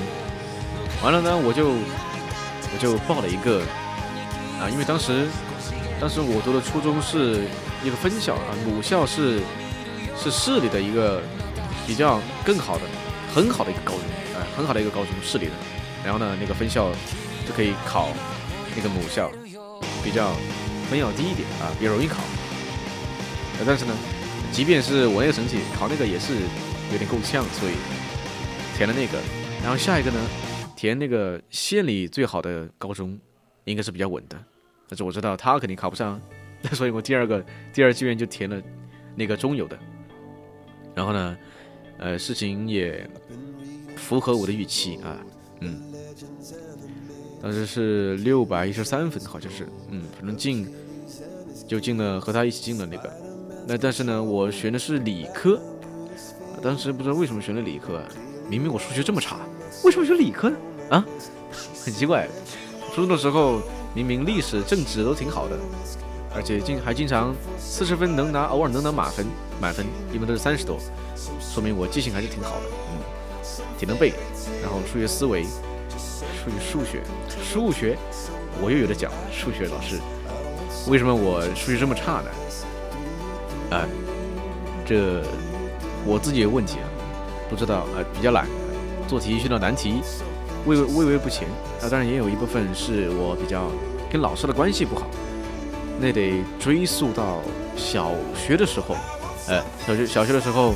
完了呢，我就我就报了一个啊，因为当时当时我读的初中是一个分校啊，母校是是市里的一个比较更好的很好的一个高中啊，很好的一个高中市里的，然后呢，那个分校就可以考那个母校，比较分要低一点啊，比较容易考。但是呢，即便是我那个成绩考那个也是有点够呛，所以填了那个。然后下一个呢，填那个县里最好的高中，应该是比较稳的。但是我知道他肯定考不上，所以我第二个第二志愿就填了那个中游的。然后呢，呃，事情也符合我的预期啊，嗯，当时是六百一十三分，好像是，嗯，反正进就进了和他一起进了那个。那但是呢，我选的是理科，当时不知道为什么选了理科。明明我数学这么差，为什么学理科呢？啊，很奇怪。初中的时候明明历史、政治都挺好的，而且经还经常四十分能拿，偶尔能拿满分，满分一般都是三十多，说明我记性还是挺好的，嗯，挺能背。然后数学思维，数学数学数学，我又有的讲。数学老师，为什么我数学这么差呢？哎，这我自己有问题啊。不知道，呃，比较懒，做题遇到难题，畏畏畏不前。啊，当然也有一部分是我比较跟老师的关系不好，那得追溯到小学的时候。呃，小学小学的时候，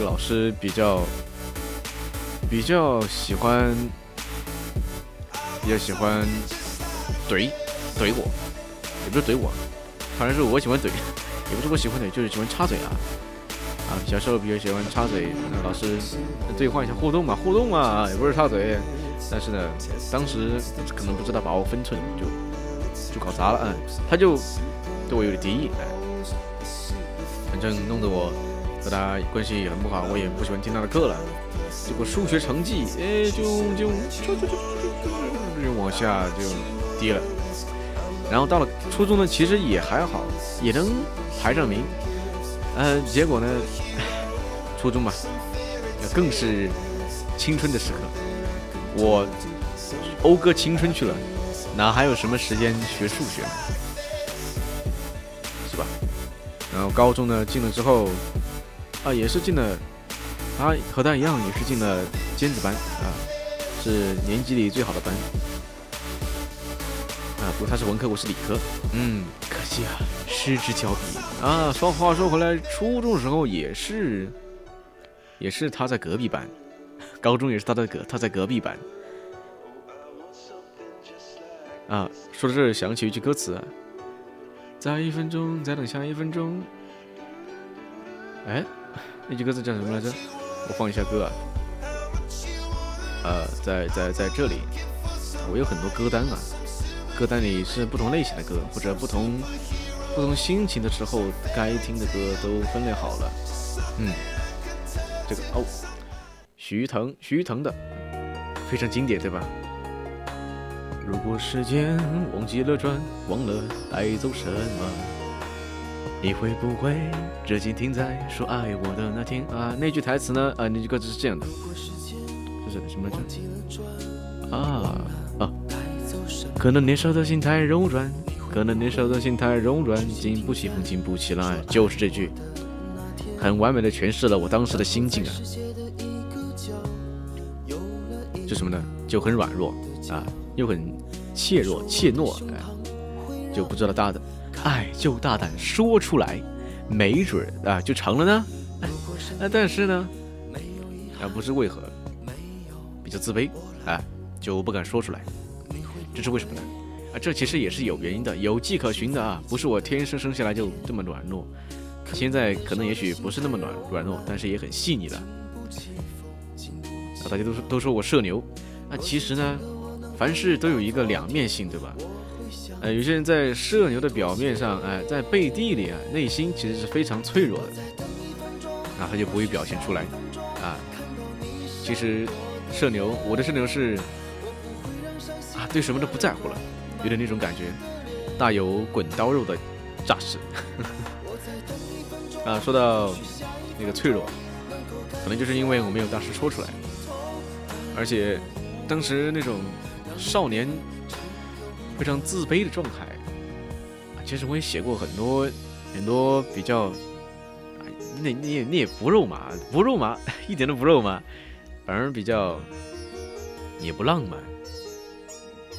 个老师比较比较喜欢，比较喜欢怼怼我，也不是怼我，反正是我喜欢怼，也不是我喜欢怼，就是喜欢插嘴啊。啊，小时候比较喜欢插嘴，那老师对话一下互动嘛，互动嘛，也不是插嘴。但是呢，当时可能不知道把握分寸，就就搞砸了。嗯，他就对我有点敌意，哎，反正弄得我和他关系也很不好，我也不喜欢听他的课了。结果数学成绩，哎，就就就就就就就就就往下就低了。然后到了初中呢，其实也还好，也能排上名。呃，结果呢？初中吧，更是青春的时刻，我讴歌青春去了，哪还有什么时间学数学？是吧？然后高中呢，进了之后，啊，也是进了，他和他一样，也是进了尖子班啊，是年级里最好的班。啊，不过他是文科，我是理科，嗯，可惜啊，失之交臂啊。说话说回来，初中时候也是，也是他在隔壁班，高中也是他在隔他在隔壁班。啊，说到这儿想起一句歌词，再一分钟，再等下一分钟。哎，那句歌词叫什么来着？我放一下歌啊。呃，在在在这里，我有很多歌单啊。歌单里是不同类型的歌，或者不同不同心情的时候该听的歌都分类好了。嗯，这个哦，徐腾，徐腾的非常经典，对吧？如果时间忘记了转，忘了带走什么，你会不会至今停在说爱我的那天啊？那句台词呢？啊，那句歌词是这样的，就是什么来着？啊啊。可能年少的心太柔软，可能年少的心太柔软，经不起风，经不起浪，就是这句，很完美的诠释了我当时的心境啊。就什么呢？就很软弱啊，又很怯弱、怯懦，就不知道大的爱就大胆说出来，没准啊就成了呢。啊，但是呢，啊不知为何比较自卑啊，就不敢说出来。这是为什么呢？啊，这其实也是有原因的，有迹可循的啊，不是我天生生下来就这么软弱，现在可能也许不是那么软软弱，但是也很细腻的。啊，大家都说都说我社牛，那其实呢，凡事都有一个两面性，对吧？呃，有些人在社牛的表面上，哎，在背地里啊，内心其实是非常脆弱的，啊他就不会表现出来啊。其实社牛，我的社牛是。啊对什么都不在乎了，有点那种感觉，大有滚刀肉的架势。啊，说到那个脆弱，可能就是因为我没有当时说出来，而且当时那种少年非常自卑的状态。啊，其实我也写过很多很多比较，那那那也不肉麻，不肉麻，一点都不肉麻，反而比较也不浪漫。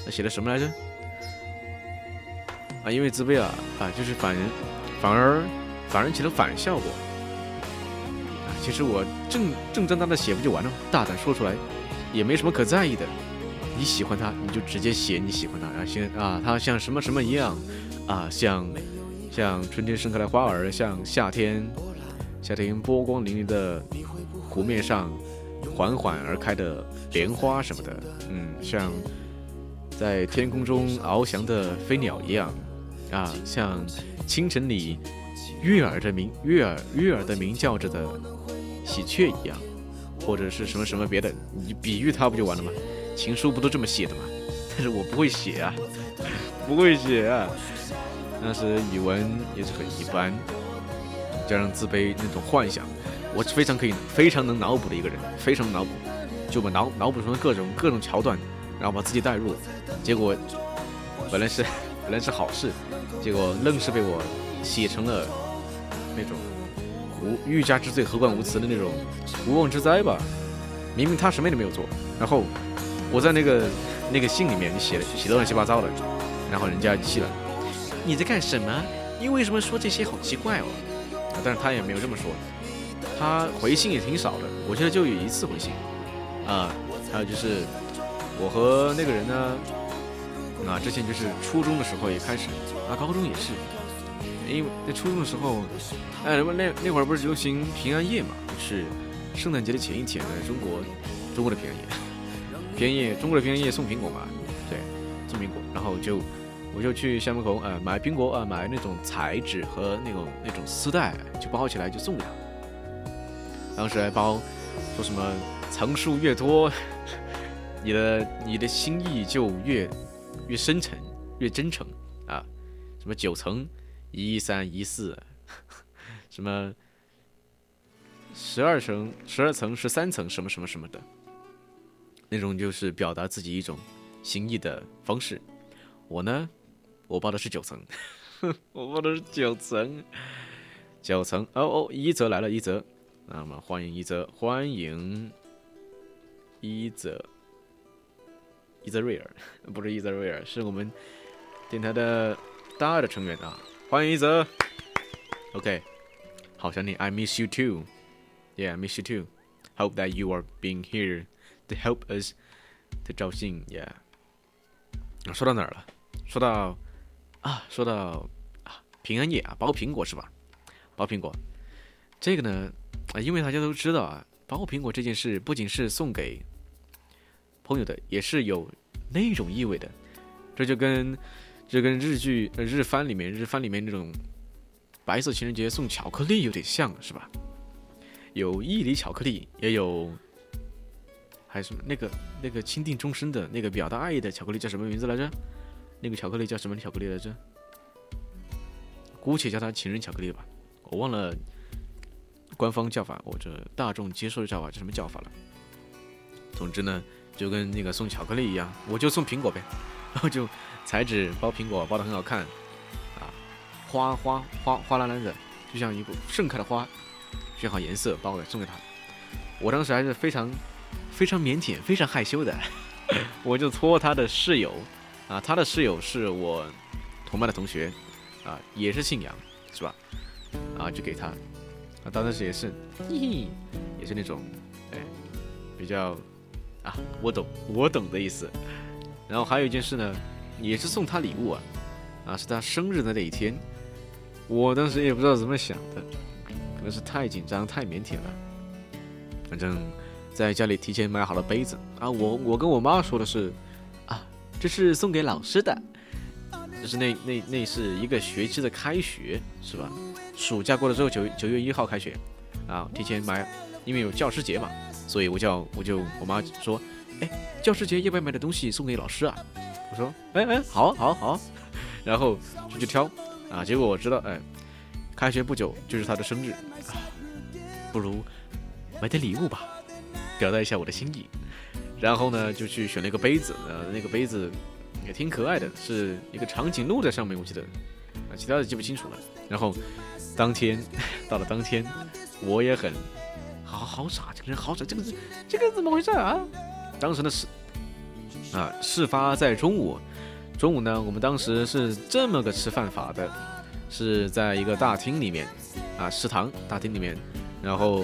那写的什么来着？啊，因为自卑啊，啊，就是反，反而反而起了反效果。啊，其实我正正正当的写不就完了？大胆说出来，也没什么可在意的。你喜欢他，你就直接写你喜欢他，然后先啊，他像什么什么一样，啊，像像春天盛开的花儿，像夏天夏天波光粼粼的湖面上缓缓而开的莲花什么的，嗯，像在天空中翱翔的飞鸟一样，啊，像清晨里悦耳的鸣悦耳悦耳的鸣叫着的喜鹊一样，或者是什么什么别的，你比喻它不就完了吗？情书不都这么写的吗？但是我不会写啊，不会写啊。当时语文也是很一般，加上自卑那种幻想，我是非常可以、非常能脑补的一个人，非常脑补，就把脑脑补出各种各种桥段，然后把自己带入。结果本来是 本来是好事，结果愣是被我写成了那种无欲加之罪，何患无辞的那种无妄之灾吧。明明他什么也没有做，然后。我在那个那个信里面，你写的写的乱七八糟的，然后人家气了，你在干什么？你为什么说这些？好奇怪哦！但是他也没有这么说，他回信也挺少的，我记得就有一次回信，啊，还有就是我和那个人呢，啊，之前就是初中的时候也开始，啊，高中也是，因为在初中的时候，哎，什么那那会儿不是流行平安夜嘛，就是圣诞节的前一天，在中国中国的平安夜。平安夜，中国的平安夜送苹果嘛？对，送苹果，然后就我就去校门口呃买苹果啊，买那种彩纸和那种那种丝带，就包起来就送给他。当时还包说什么层数越多，你的你的心意就越越深沉，越真诚啊。什么九层一三一四，什么十二层十二层十三层什么什么什么的。那种就是表达自己一种心意的方式。我呢，我报的是九层，我报的是九层，九层。哦哦，一泽来了，一泽，那么欢迎一泽，欢迎一泽，伊泽瑞尔，不是伊泽瑞尔，是我们电台的大二的成员啊，欢迎一泽。OK，好想你，I miss you too，Yeah，I miss you too，Hope that you are being here。To help us to 招信，Yeah。说到哪儿了？说到啊，说到啊，平安夜啊，包苹果是吧？包苹果，这个呢啊，因为大家都知道啊，包苹果这件事不仅是送给朋友的，也是有那种意味的。这就跟这跟日剧日番里面日番里面那种白色情人节送巧克力有点像是吧？有一粒巧克力，也有。还有什么？那个那个钦定终身的那个表达爱意的巧克力叫什么名字来着？那个巧克力叫什么巧克力来着？姑且叫它情人巧克力吧，我忘了官方叫法或者大众接受的叫法叫什么叫法了。总之呢，就跟那个送巧克力一样，我就送苹果呗，然后就彩纸包苹果包的很好看啊，花花花花蓝蓝的，就像一个盛开的花，选好颜色包给送给他。我当时还是非常。非常腼腆、非常害羞的，我就托他的室友，啊，他的室友是我同班的同学，啊，也是姓杨，是吧？啊，就给他，啊，当时也是，嘿嘿，也是那种，哎，比较，啊，我懂，我懂的意思。然后还有一件事呢，也是送他礼物啊，啊，是他生日的那一天，我当时也不知道怎么想的，可能是太紧张、太腼腆了，反正。在家里提前买好了杯子啊，我我跟我妈说的是，啊，这是送给老师的，就是那那那是一个学期的开学是吧？暑假过了之后九九月一号开学，啊，提前买，因为有教师节嘛，所以我叫我就我妈说，哎，教师节要不要买点东西送给老师啊？我说，哎哎，好，好，好，然后就去挑，啊，结果我知道，哎，开学不久就是他的生日，啊，不如买点礼物吧。表达一下我的心意，然后呢，就去选了一个杯子，呃，那个杯子也挺可爱的，是一个长颈鹿在上面，我记得，啊，其他的记不清楚了。然后当天 到了当天，我也很好好傻，这个人好傻，这个这个怎么回事啊？当时的事啊，事发在中午，中午呢，我们当时是这么个吃饭法的，是在一个大厅里面，啊食堂大厅里面，然后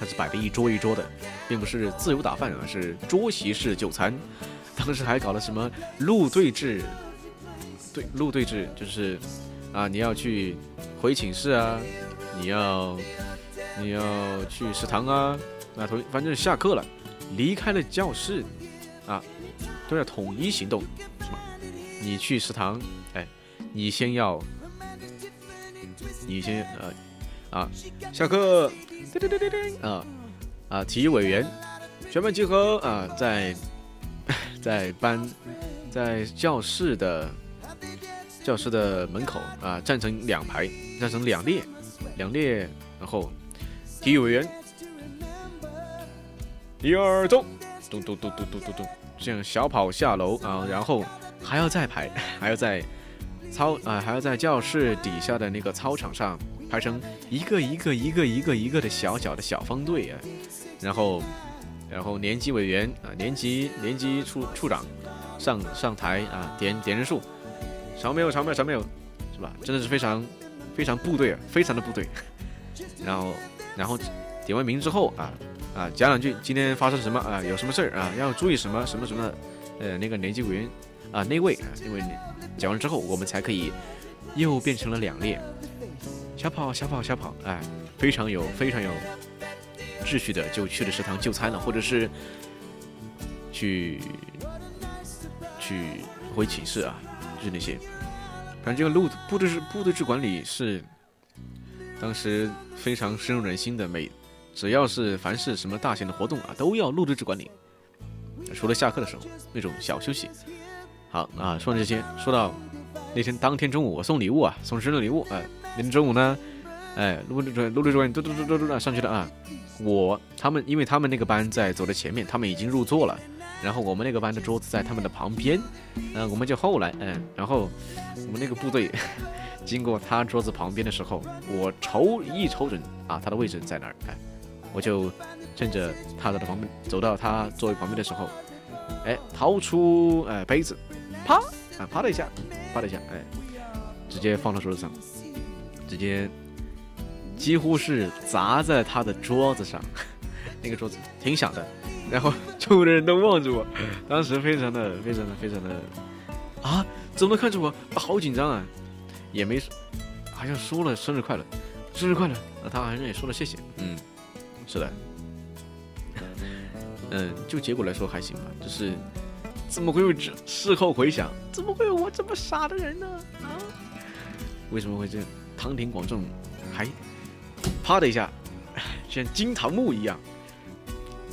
它是摆的一桌一桌的，并不是自由打饭，而是桌席式就餐。当时还搞了什么路对制，对路对制就是啊你要去回寝室啊，你要你要去食堂啊，那同反正下课了，离开了教室啊都要统一行动，是吧？你去食堂，哎，你先要，你先呃啊下课，对对对对对啊体育委员全班集合啊在在班在教室的教室的门口啊站成两排，站成两列两列，然后体育委员一二走，咚咚咚咚咚咚咚，这样小跑下楼啊，然后还要再排，还要在操啊、还要在教室底下的那个操场上排成一个一个一个一个一个的小小的小方队啊，然后然后年级委员啊、年级年级处处长上上台啊点点人数，少没有少没有少没有，是吧？真的是非常非常部队啊，非常的部队。然后然后点完名之后啊啊讲两句今天发生什么啊，有什么事儿啊，要注意什么什么什么，呃那个年级委员啊那位啊那位讲完之后，我们才可以又变成了两列，小跑小跑小跑，哎，非常有非常有秩序的就去了食堂就餐了，或者是去去回寝室啊，就是那些。反正这个路部队制部队制管理是当时非常深入人心的，每只要是凡是什么大型的活动啊，都要路队制管理，除了下课的时候那种小休息。好啊，说完这些，说到那天当天中午我送礼物啊，送生日礼物，哎、天中午呢，哎，陆队主任、陆队主任嘟嘟嘟嘟嘟嘟上去了啊，我他们因为他们那个班在走在前面，他们已经入座了，然后我们那个班的桌子在他们的旁边，嗯、我们就后来，嗯、然后我们那个部队经过他桌子旁边的时候，我瞅一瞅准啊，他的位置在哪儿，哎，我就趁着他的旁边走到他座位旁边的时候，哎，掏出哎杯子，啪啊啪的一下，啪的一下，哎，直接放到桌子上，直接几乎是砸在他的桌子上，那个桌子挺响的，然后周围的人都望着我，当时非常的非常的非常的啊，怎么能看着我？好紧张啊！也没，好像说了生日快乐，生日快乐，啊，他好像也说了谢谢，嗯，是的，嗯，就结果来说还行吧，就是怎么会有这？事后回想，怎么会有我这么傻的人呢？啊，为什么会这样？堂庭广众，还啪的一下，像金堂木一样，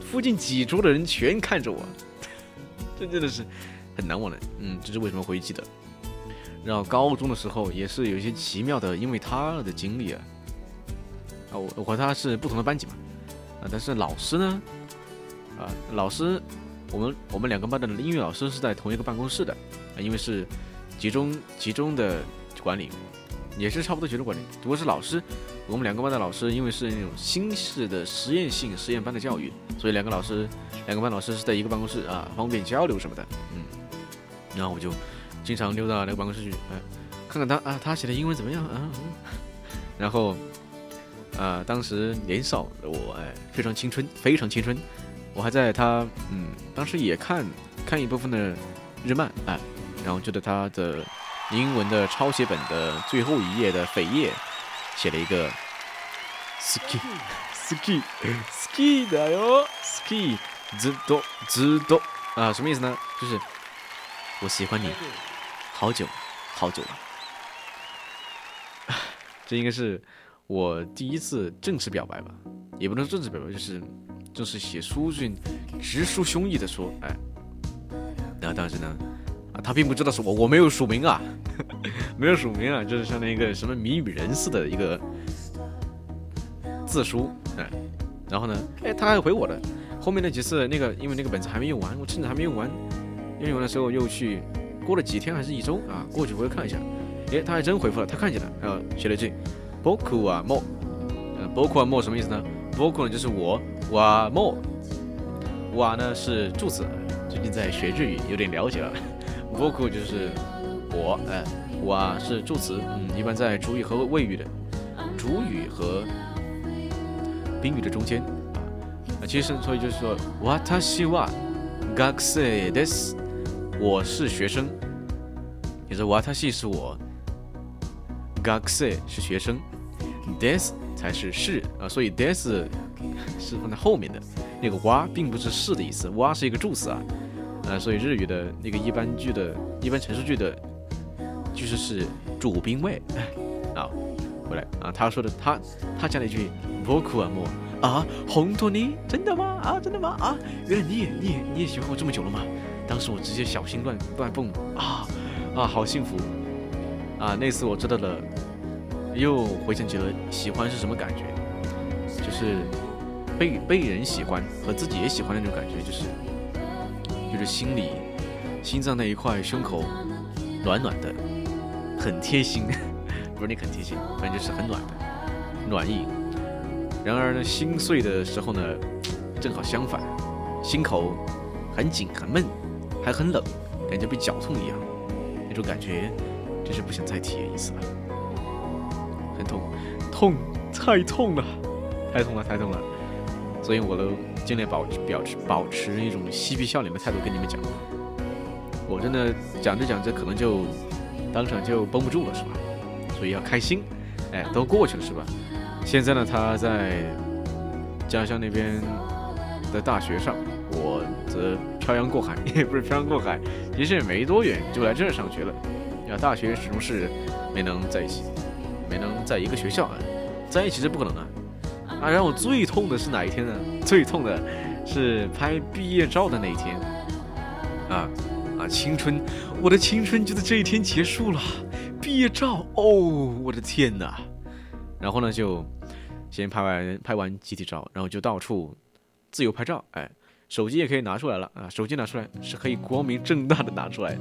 附近几桌的人全看着我，这真的是很难忘的。嗯，这是为什么会记得。然后高中的时候也是有一些奇妙的，因为他的经历啊，啊，我我和他是不同的班级嘛，啊，但是老师呢，啊，老师，我们我们两个班的音乐老师是在同一个办公室的，啊，因为是集中集中的管理，也是差不多集中管理，只不过是老师，我们两个班的老师因为是那种新式的实验性实验班的教育，所以两个老师两个班老师是在一个办公室啊，方便交流什么的，嗯，然后我就。经常溜到那个办公室去，哎、看看他啊，他写的英文怎么样啊？然后，啊，当时年少的我，哎，非常青春，非常青春。我还在他，嗯，当时也看看一部分的日漫，哎，然后觉得他的英文的抄写本的最后一页的扉页写了一个 ski ski ski 的哟 ski ずっとずっと啊，什么意思呢？就是我喜欢你。好久，好久了。这应该是我第一次正式表白吧，也不能正式表白，就是就是写书信，直抒胸臆的说，哎，那当时呢， 啊，他并不知道是我，我没有署名啊，没有署名啊，就是像那个什么谜语人似的一个字书，哎，然后呢，哎，他还回我的。后面那几次，那个因为那个本子还没用完，我趁着还没用完，用完的时候又去。过了几天还是一周啊？过去回看一下，诶，他还真回复了，他看见了，然后写了句“ボクはも”，呃，ボクはも什么意思呢？ボク呢就是我，はも，哇呢是助词，最近在学日语，有点了解了。 ボク就是我，哎，哇是助词，嗯，一般在主语和谓语的 主语和宾语的中间啊。啊，其实所以就是说，私は学生です。我是学生，也是私是我，学生是学生，des 才是是啊，所以 des 是放在后面的，那个哇并不是是的意思，哇是一个助词啊， 呃，所以日语的那个一般句的一般陈述句的句式是主宾谓啊。回来啊，他说的他他讲了一句僕はもう啊，本当に真的吗？啊，真的吗？啊，原来你也你也你也喜欢我这么久了吗？当时我直接小心乱乱蹦啊啊，好幸福啊！那次我知道了，又回想起了喜欢是什么感觉，就是被被人喜欢和自己也喜欢的那种感觉，就是 心里心脏那一块胸口暖暖的，很贴心，不是你很贴心，反正就是很暖的暖意。然而呢，心碎的时候呢，正好相反，心口很紧很闷。还很冷，感觉被绞痛一样，那种感觉真是不想再体验一次了，很痛，痛，太痛了，太痛了，太痛了，所以我都尽量保持表持保持一种嬉皮笑脸的态度跟你们讲。我真的讲着讲着可能就当场就绷不住了，是吧？所以要开心，哎，都过去了，是吧？现在呢，他在家乡那边的大学上。我则漂洋过海，也不是漂洋过海，其实也没多远，就来这儿上学了。呀，大学始终是没能在一起，没能在一个学校啊，在一起是不可能啊。啊，让我最痛的是哪一天呢？最痛的是拍毕业照的那一天。啊啊，青春，我的青春就在这一天结束了。毕业照，哦，我的天哪！然后呢，就先拍完拍完集体照，然后就到处自由拍照，哎。手机也可以拿出来了啊！手机拿出来是可以光明正大的拿出来，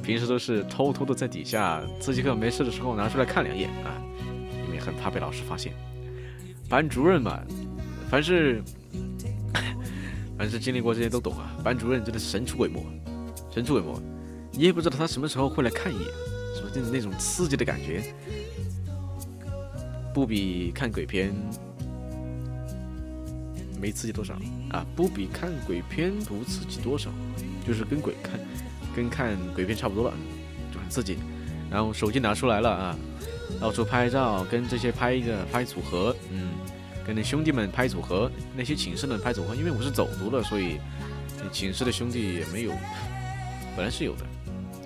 平时都是偷偷的在底下自习课没事的时候拿出来看两眼啊，因为很怕被老师发现。班主任嘛，凡是 凡是经历过这些都懂啊，班主任真的神出鬼没，神出鬼没，你也不知道他什么时候会来看一眼，是吧？就是那种刺激的感觉，不比看鬼片。没刺激多少啊，不比看鬼片不刺激多少，就是跟鬼看，跟看鬼片差不多了，就很刺激。然后手机拿出来了啊，到处拍照，跟这些拍一个拍组合，嗯，跟那兄弟们拍组合，那些寝室的拍组合。因为我是走读的，所以寝室的兄弟也没有，本来是有的，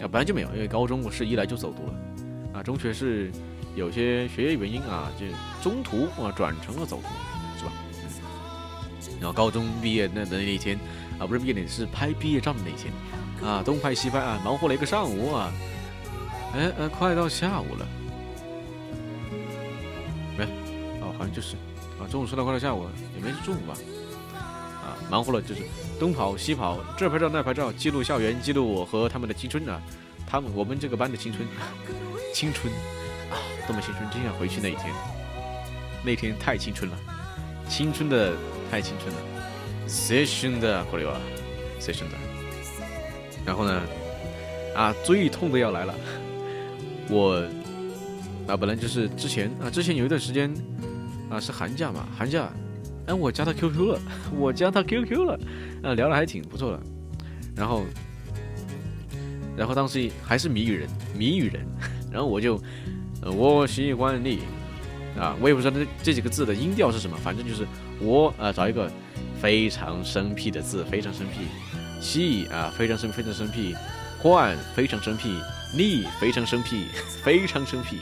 啊，本来就没有，因为高中我是一来就走读了，啊，中学是有些学业原因啊，就中途啊转成了走读。是吧？嗯然后高中毕业那的那一天，啊，不是毕业那是拍毕业照的那一天，啊，东拍西拍啊，忙活了一个上午啊，哎哎，快到下午了，好像就是，啊，中午说到快到下午了，也没是中午吧，啊，忙活了就是东跑西跑，这拍照那拍照，记录校园，记录我和他们的青春啊，他们我们这个班的青春，青春啊，多么青春，真想回去那一天，那天太青春了，青春的。太青春了，青春的，これは青春的。然后呢，啊，最痛的要来了。我啊，本来就是之前啊，之前有一段时间 啊，是寒假嘛，寒假，哎，我加他 QQ 了，我加他 QQ 了，啊，聊的还挺不错的。然后，然后当时还是谜语人，谜语人。然后我就，呃，我喜欢你，啊，我也不知道这这几个字的音调是什么，反正就是。我啊，找一个非常生僻的字，非常生僻。喜啊，非常生非常生僻。欢，非常生僻。你，非常生僻，非常生僻。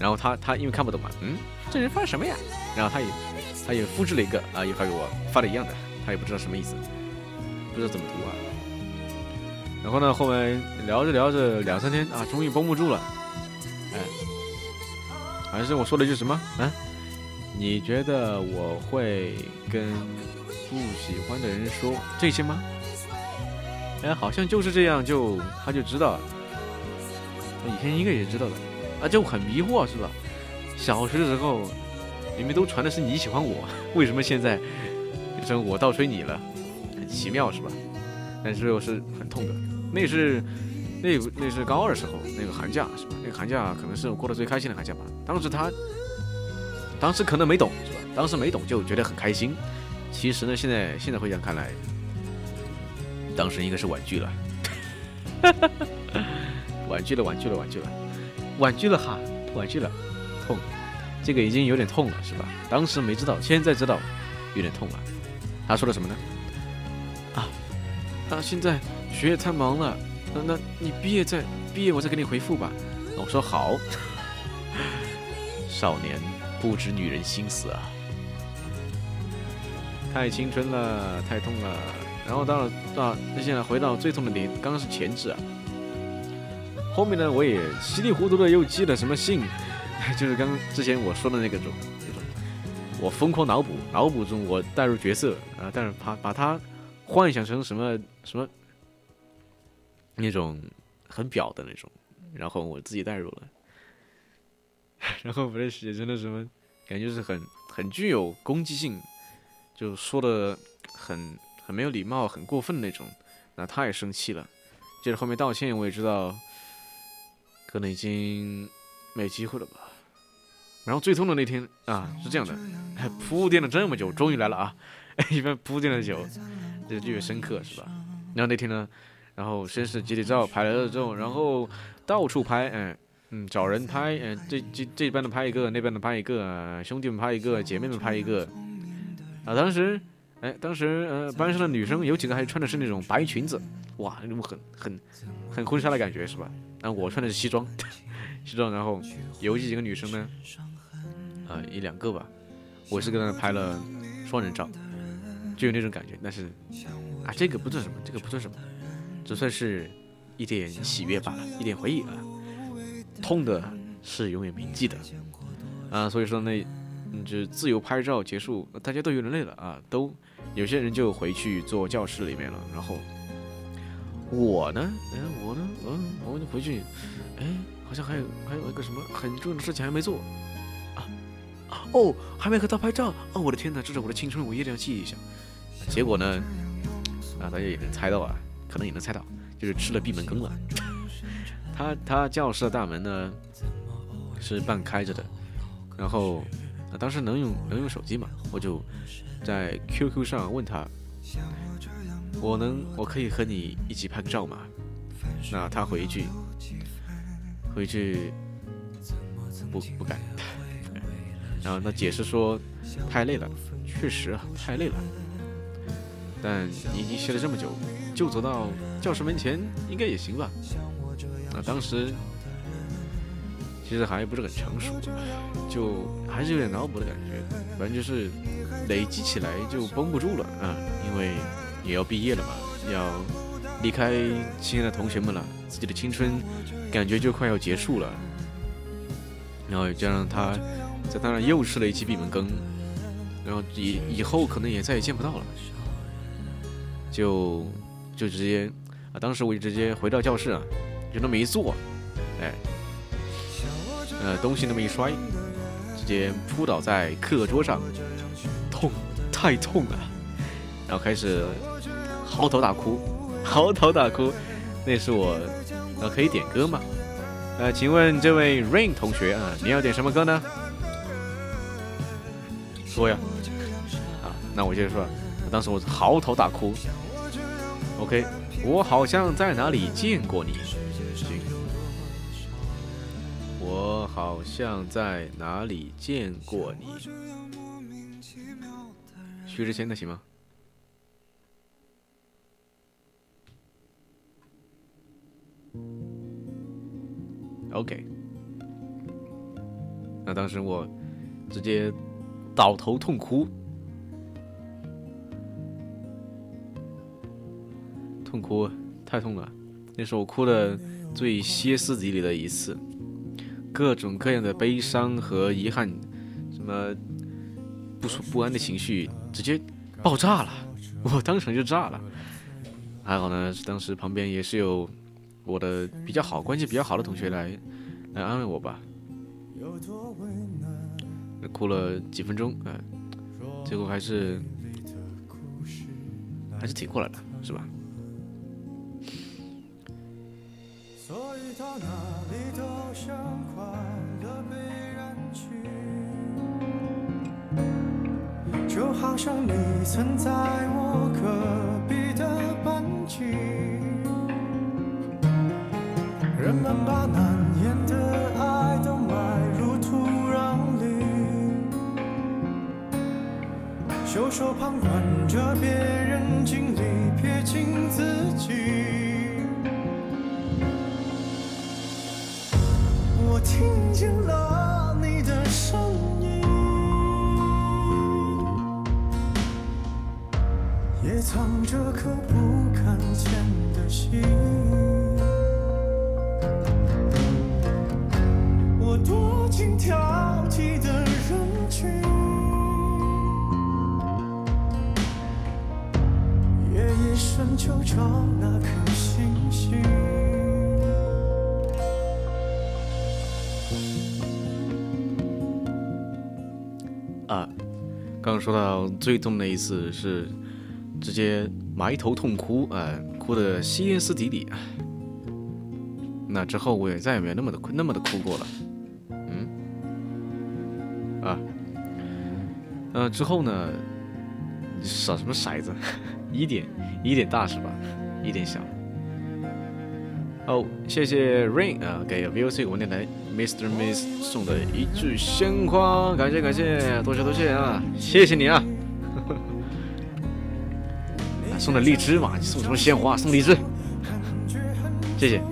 然后他他因为看不懂嘛，嗯，这人发什么呀？然后他也他也复制了一个啊，也发给我，发的一样的，他也不知道什么意思，不知道怎么读啊。然后呢，后面聊着聊着两三天啊，终于绷不住了，哎，还是我说了一句什么啊？你觉得我会跟不喜欢的人说这些吗？哎，好像就是这样，就他就知道了。以前应该也知道的，啊，就很迷惑是吧？小学的时候，你们都传的是你喜欢我，为什么现在变成我倒吹你了？很奇妙是吧？但是又是很痛的，那是那那是高二时候那个寒假是吧？那个寒假可能是我过得最开心的寒假吧。当时他，当时可能没懂是吧？当时没懂就觉得很开心。其实呢，现在现在回想看来，当时应该是婉拒了，婉拒了，婉拒了，婉拒了，婉拒了哈，婉拒了，痛，这个已经有点痛了是吧？当时没知道，现在知道，有点痛了。他说了什么呢？啊啊，现在学业太忙了。那那你毕业再毕业，我再给你回复吧。我说好。少年不知女人心思啊，太青春了，太痛了。然后到了到那现在回到最痛的点，刚刚是前置啊。后面呢，我也稀里糊涂的又寄了什么信，就是刚之前我说的那个种，那种我疯狂脑补，脑补中我带入角色啊，但是把把它幻想成什么什么。那种很表的那种，然后我自己代入了，然后把它写成了什么，感觉是很很具有攻击性，就说的很很没有礼貌、很过分那种，那他也生气了，接着后面道歉，我也知道，可能已经没机会了吧。然后最痛的那天啊，是这样的，铺垫了这么久，终于来了啊！一般铺垫的久，就越深刻，是吧？然后那天呢？然后先是集体照拍了之后，然后到处拍，嗯嗯，找人拍，嗯，这这这边的拍一个，那边的拍一个，兄弟们拍一个，姐妹们拍一个。啊，当时，哎，当时，呃，班上的女生有几个还穿的是那种白裙子，哇，那种很很很婚纱的感觉是吧？但我穿的是西装，西装，然后有几个女生呢，啊，一两个吧，我是跟她拍了双人照，就有那种感觉。但是，啊，这个不算什么，这个不算什么。只算是一点喜悦罢了，一点回忆啊。痛的是永远铭记的啊，所以说呢，就自由拍照结束，大家都有点累了啊，都有些人就回去坐教室里面了。然后我呢，哎，我呢，嗯，我就回去，哎，好像还有还有一个什么很重要的事情还没做啊，哦，还没和他拍照哦，我的天哪，这是我的青春，我一定要记一下。结果呢，啊，大家也能猜到啊。可能也能猜到，就是吃了闭门羹了。他他教室的大门呢是半开着的，然后当时能用能用手机嘛，我就在 QQ 上问他，我能我可以和你一起拍个照吗？那他回一句，回去不不敢，然后他解释说太累了，确实啊太累了，但你已经歇了这么久。就走到教室门前，应该也行吧。那当时其实还不是很成熟，就还是有点脑补的感觉。反正就是累积起来就绷不住了啊，因为也要毕业了嘛，要离开亲爱的同学们了，自己的青春感觉就快要结束了。然后加上他在当然又吃了一期闭门羹，然后以以后可能也再也见不到了，就。就直接啊，当时我就直接回到教室啊，就那么一坐，哎，呃，东西那么一摔，直接扑倒在课桌上，痛，太痛了，然后开始嚎啕大哭，嚎啕大哭。那是我，呃，可以点歌吗？呃，请问这位 Rain 同学啊，你要点什么歌呢？说呀，啊，那我接着说，当时我嚎啕大哭。OK，我好像在哪里见过你。我好像在哪里见过你。薛之谦的行吗？OK，那当时我直接倒头痛哭。痛哭，太痛了，那是我哭的最歇斯底里的一次，各种各样的悲伤和遗憾，什么不舒不安的情绪直接爆炸了，我当场就炸了。还好呢，当时旁边也是有我的比较好关系比较好的同学来来安慰我吧，哭了几分钟，嗯，最后还是还是挺过来的，是吧？到哪里都像快乐被燃起，就好像你曾在我隔壁的班级。人们把难言的爱都埋入土壤里，袖手旁观着别人经历，撇清自己。我听见了你的声音，也藏着颗不敢见的心。躲进挑剔的人群，夜夜深求找那颗星星。啊，刚说到最痛的一次是直接埋头痛哭，啊，哭的歇斯底里。那之后我也再也没有那么的哭那么的哭过了。啊，呃，之后呢，骰什么骰子？一点一点大是吧？一点小。哦，谢谢 Rain 啊，给 VOC 我电台 Mr. Miss 送的一句鲜花，感谢感谢，多谢多谢啊，谢谢你啊！送的荔枝嘛，送什么鲜花？送荔枝，谢谢。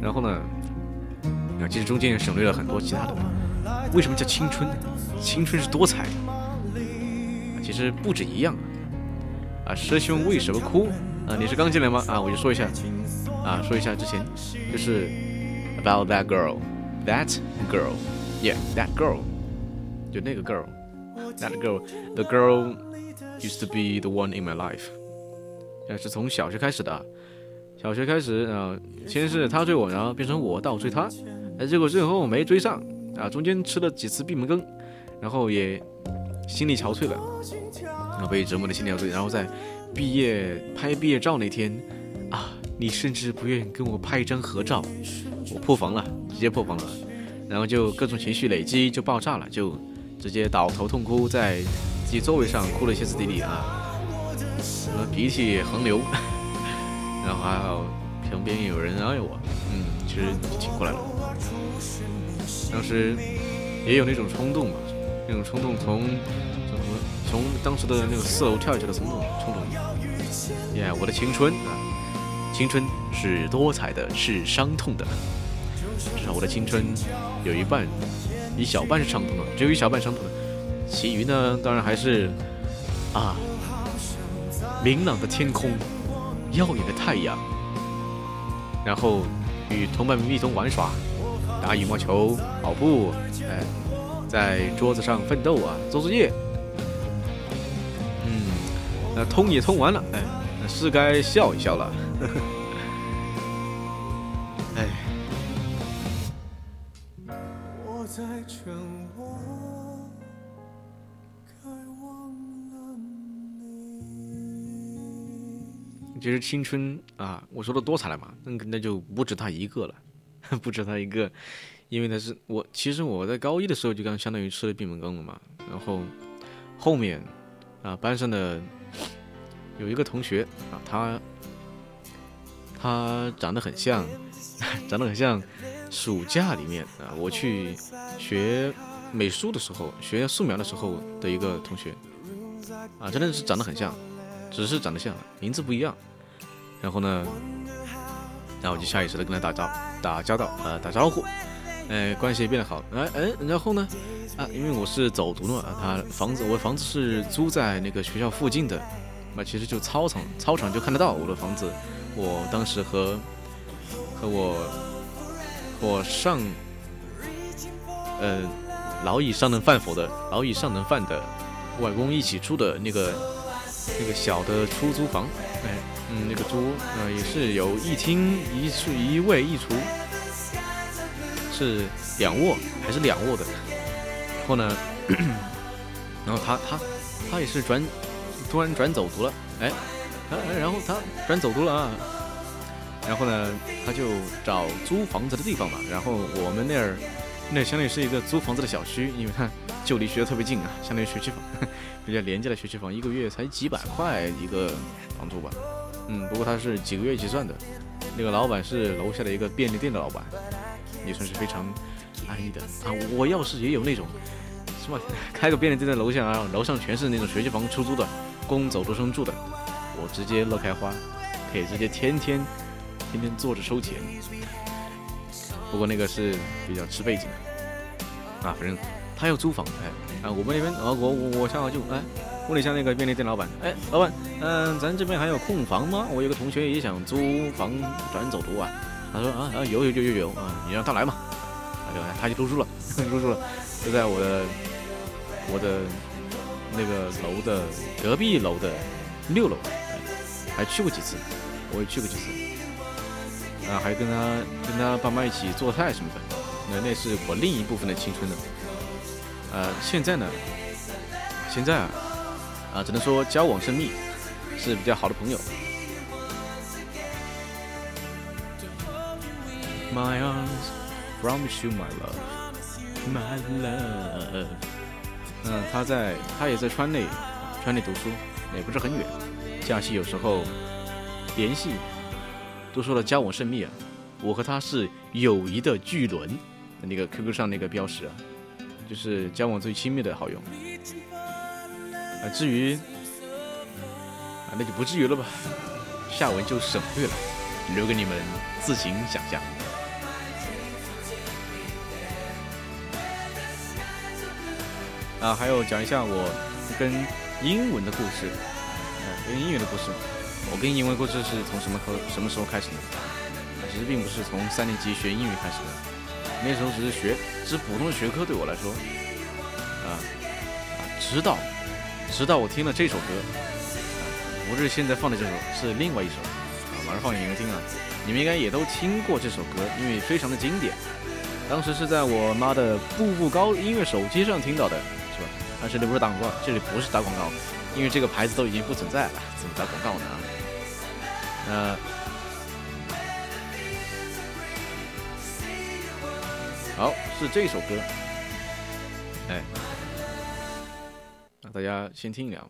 然后呢，啊，其实中间省略了很多其他的。为什么叫青春呢？青春是多彩的，其实不止一样啊。师兄为什么哭？啊，你是刚进来吗？啊，我就说一下。啊，说一下之前就是 about that girl, that girl, yeah, that girl，就那个 girl，that girl, the girl used to be the one in my life。那是从小学开始的，小学开始啊，先是他追我，然后变成我倒追他，哎，结果最后没追上啊，中间吃了几次闭门羹，然后也心力憔悴了，然后被折磨的心力憔悴，然后在毕业拍毕业照那天啊。你甚至不愿跟我拍一张合照，我破防了，直接破防了，然后就各种情绪累积就爆炸了，就直接倒头痛哭，在自己座位上哭了歇斯底里啊，什么鼻涕横流，然后还好旁边有人安慰我，嗯，其实挺过来了。当时也有那种冲动嘛，那种冲动从从什么从当时的那个四楼跳下去的冲动冲动，耶，我的青春啊！青春是多彩的，是伤痛的。至少我的青春有一半，一小半是伤痛的，只有一小半伤痛的，其余呢，当然还是啊，明朗的天空，耀眼的太阳，然后与同伴们一同玩耍，打羽毛球、跑步，哎，在桌子上奋斗啊，做作业。嗯，那通也通完了，哎，是该笑一笑了。哎，我在沉默，该忘了你。其实青春啊，我说的多彩了嘛，那那就不止他一个了，不止他一个，因为他是我，其实我在高一的时候就刚相当于吃了闭门羹了嘛，然后后面啊班上的有一个同学啊，他。他长得很像，长得很像暑假里面啊，我去学美术的时候，学素描的时候的一个同学啊，真的是长得很像，只是长得像，名字不一样。然后呢，然后我就下意识的跟他打招打交道，呃，打招呼，呃，关系也变得好，哎哎，然后呢，啊，因为我是走读的嘛，他房子我房子是租在那个学校附近的，那其实就操场操场就看得到我的房子。我当时和和我我上呃老以上能饭否的老以上能饭的外公一起住的那个那个小的出租房，哎，嗯，那个租呃也是有一厅一厨一卫一厨，是两卧还是两卧的？然后呢，然后他他他也是转突然转走读了，哎。然后他转走读了啊，然后呢，他就找租房子的地方嘛。然后我们那儿那相当于是一个租房子的小区，因为它就离学校特别近啊，相当于学区房，比较廉价的学区房，一个月才几百块一个房租吧。嗯，不过他是几个月一起算的。那个老板是楼下的一个便利店的老板，也算是非常安逸的啊。我要是也有那种是吧，开个便利店在楼下啊，楼上全是那种学区房出租的，供走读生住的，我直接乐开花，可以直接天天。天天坐着收钱，不过那个是比较吃背景的啊。反正他要租房，哎啊，我们那边啊，我我我下午就哎问了一下那个便利店老板，哎，老板，嗯，咱这边还有空房吗？我有个同学也想租房转走读啊。他说啊啊，有有有有有啊，你让他来嘛。啊，对吧？他就入住了，入住了，就在我的我的那个楼的隔壁楼的六楼，还去过几次，我也去过几次。啊，还跟他跟他爸妈一起做菜什么的，那那是我另一部分的青春呢。呃，现在呢，现在啊，啊，只能说交往甚密，是比较好的朋友。My arms promise you my love, my love。嗯，他在，他也在川内，川内读书，也不是很远，假期有时候联系。都说了交往甚密啊，我和他是友谊的巨轮，那个 QQ 上那个标识啊，就是交往最亲密的好友。啊，至于啊，那就不至于了吧，下文就省略了，留给你们自行想象。啊，还有讲一下我跟英文的故事，啊，跟英语的故事。我跟英文故事是从什么课什么时候开始的？其实并不是从三年级学英语开始的，那时候只是学，只是普通的学科对我来说，啊啊，直到直到我听了这首歌，啊不是现在放的这首，是另外一首，啊，马上放给你们听啊，你们应该也都听过这首歌，因为非常的经典，当时是在我妈的步步高音乐手机上听到的，是吧？但是这不是打广告，这里不是打广告，因为这个牌子都已经不存在了，怎么打广告呢？那，好，是这首歌，哎，那大家先听一两。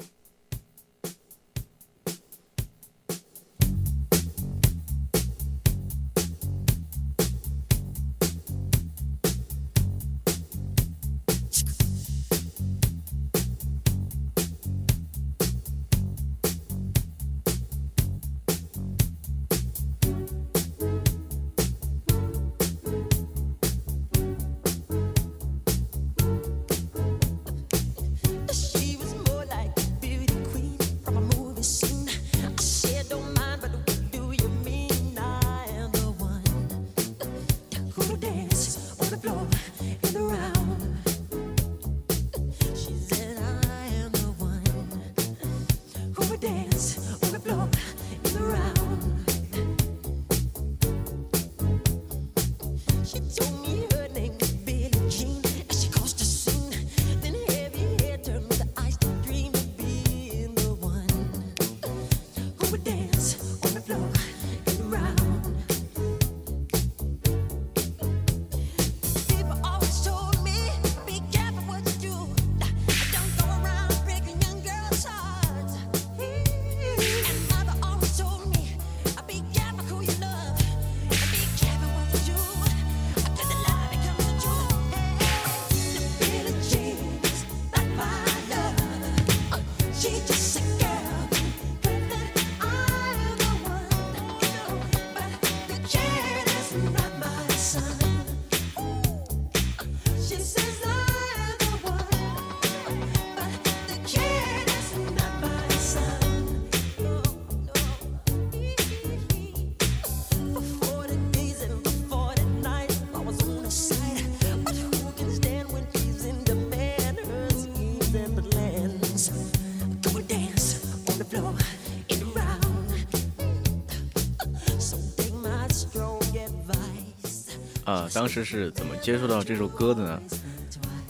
当时是怎么接触到这首歌的呢？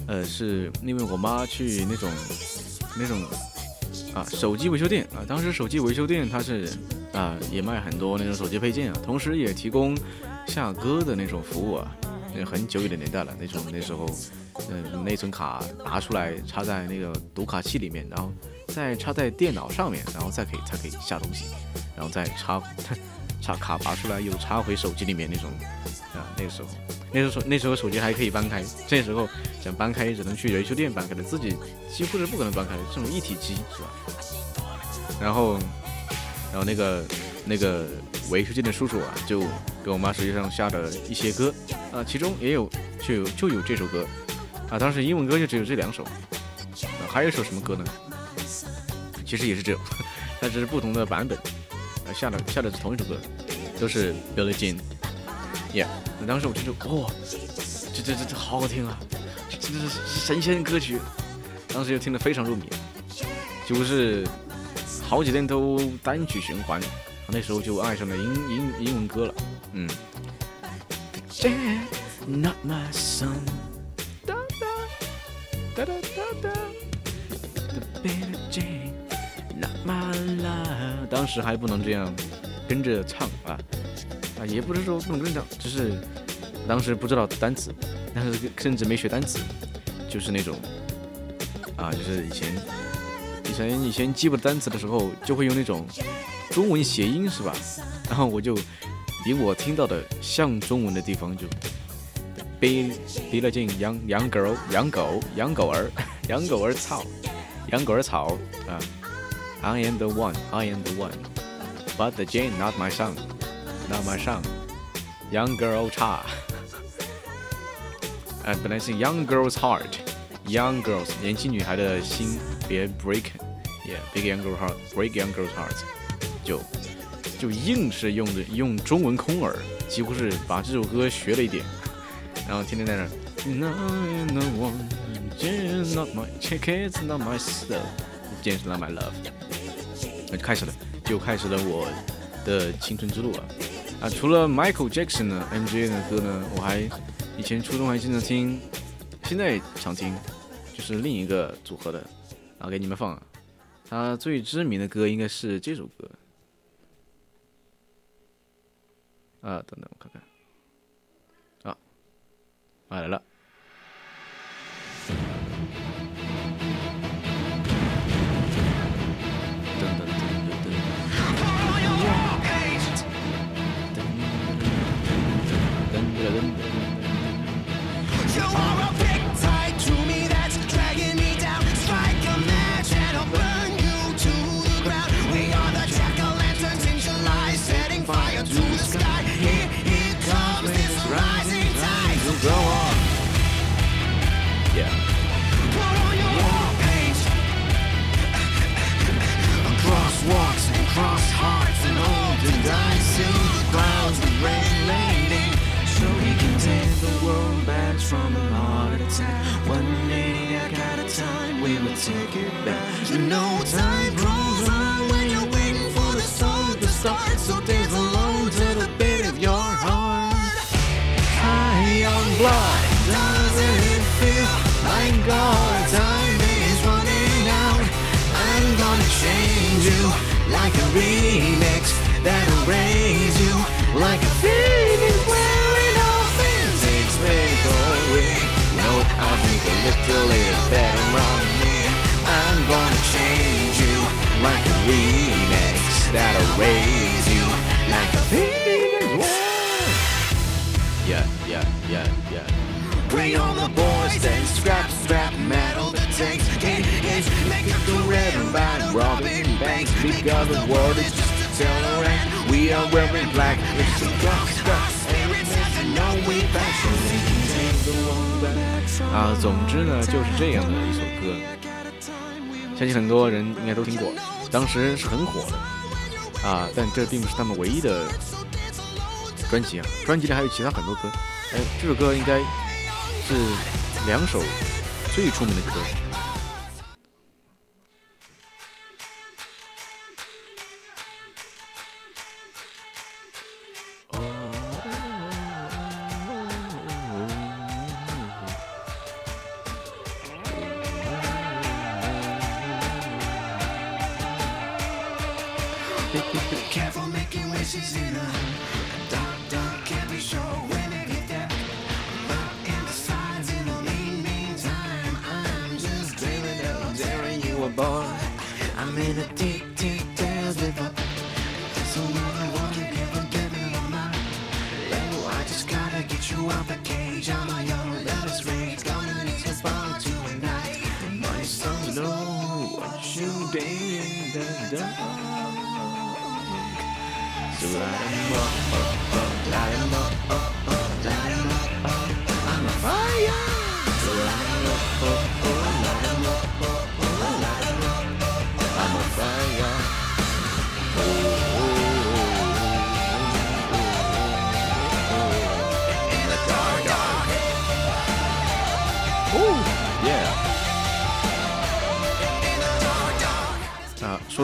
呃，是因为我妈去那种那种啊手机维修店啊，当时手机维修店它是啊，也卖很多那种手机配件啊，同时也提供下歌的那种服务啊。那很久远的年代了，那种那时候，嗯，内存卡拿出来插在那个读卡器里面，然后再插在电脑上面，然后再可以才可以下东西，然后再插 插卡拔出来又插回手机里面那种啊，那个时候，那时候那时候手机还可以搬开，这时候想搬开只能去维修店搬开的，自己几乎是不可能搬开的，这种一体机是吧？然后，然后那个那个维修店的叔叔啊，就给我妈手机上下了一些歌啊，其中也有就有就有这首歌啊，当时英文歌就只有这两首，啊、还有一首什么歌呢？其实也是这，但是不同的版本，啊，下的下的是同一首歌，都是 Billie Jean Jean，Yeah，那当时我就说，哇、这这这这好好听啊，这这这是神仙歌曲，当时就听得非常入迷，几乎是好几天都单曲循环，那时候就爱上了英英英文歌了，嗯。Not my son. My love. 当时还不能这样跟着唱啊啊，也不是说不能跟着唱，只是当时不知道单词，但是甚至没学单词，就是那种啊，就是以前以前以前记不得单词的时候，就会用那种中文谐音是吧？然后我就比我听到的像中文的地方就逼逼了劲，养养狗养狗养狗儿 养狗儿草养狗儿草啊！I am the one, I am the one, but the Jane not my son, not my son. Young girl 差，哎，本来是 young girl's heart, young girls 年轻女孩的心，别 break, yeah, big young girl heart, break young girl's heart，就就硬是用的用中文空耳，几乎是把这首歌学了一点，然后天天在那。No, no one, Jane's not my, Jane's not my stuff, Jane's not my love。那就开始了，就开始了我的青春之路啊！啊，除了 Michael Jackson 的，MJ 的歌呢，我还以前初中还经常听，现在常听，就是另一个组合的，啊，给你们放啊。他最知名的歌应该是这首歌。啊，等等，我看看。啊来了。时是很火的啊，但这并不是他们唯一的专辑啊，专辑里还有其他很多歌，哎，这首歌应该是两首最出名的歌。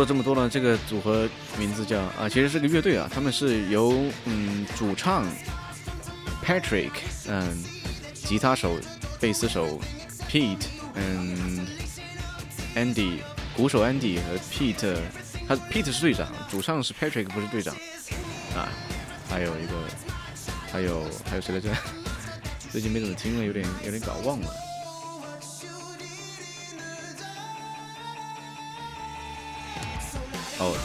说这么多呢，这个组合名字叫啊，其实是个乐队啊，他们是由嗯主唱 Patrick，嗯，吉他手、贝斯手 Pete，嗯，Andy，鼓手 Andy 和 Pete，他 Pete 是队长，主唱是 Patrick，不是队长啊，还有一个，还有还有谁来着？最近没怎么听了，有点有点搞忘了。哦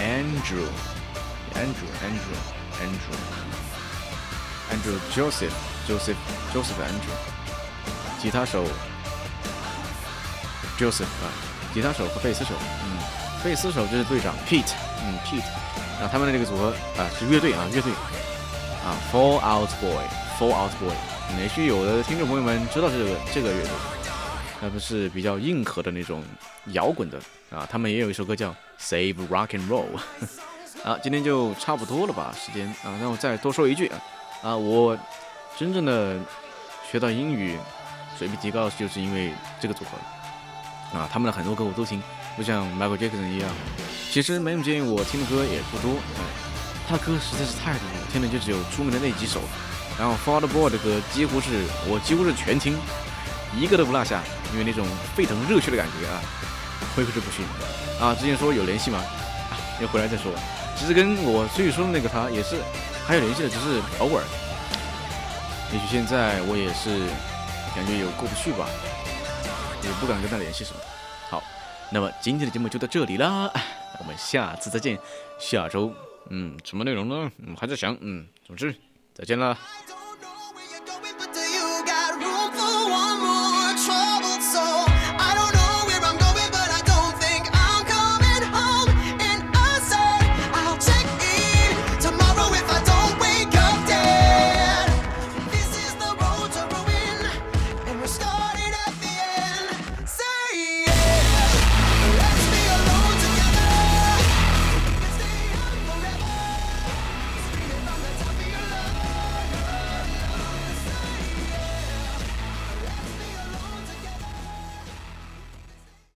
，Andrew，Andrew，Andrew，Andrew，Andrew，Joseph，Joseph，Joseph，Andrew，吉他手 Joseph 啊，吉他手和贝斯手，嗯，贝斯手就是队长 Pete，嗯，Pete，啊，他们的这个组合啊是乐队啊，乐队啊，Fall Out Boy，Fall Out Boy，也许有的听众朋友们知道这个这个乐队，他们是比较硬核的那种摇滚的啊，他们也有一首歌叫 Save Rock and Roll。啊，今天就差不多了吧，时间啊，那我再多说一句啊，啊，我真正的学到英语水平提高，就是因为这个组合。啊，他们的很多歌我都听，不像 Michael Jackson 一样，其实没有建议我听的歌也不多，哎，他的歌实在是太多了，听的就只有出名的那几首，然后 Fall Out Boy 的歌几乎是我几乎是全听，一个都不落下，因为那种沸腾热血的感觉啊，恢复之不去啊之前说有联系吗？要回来再说。其实跟我最初的那个他也是还有联系的只是偶尔。也许现在我也是感觉有过不去吧也不敢跟他联系什么。好那么今天的节目就到这里啦 我们下次再见。下周嗯什么内容呢？嗯还在想嗯总之再见啦。I don't know where you're going but you got room for one.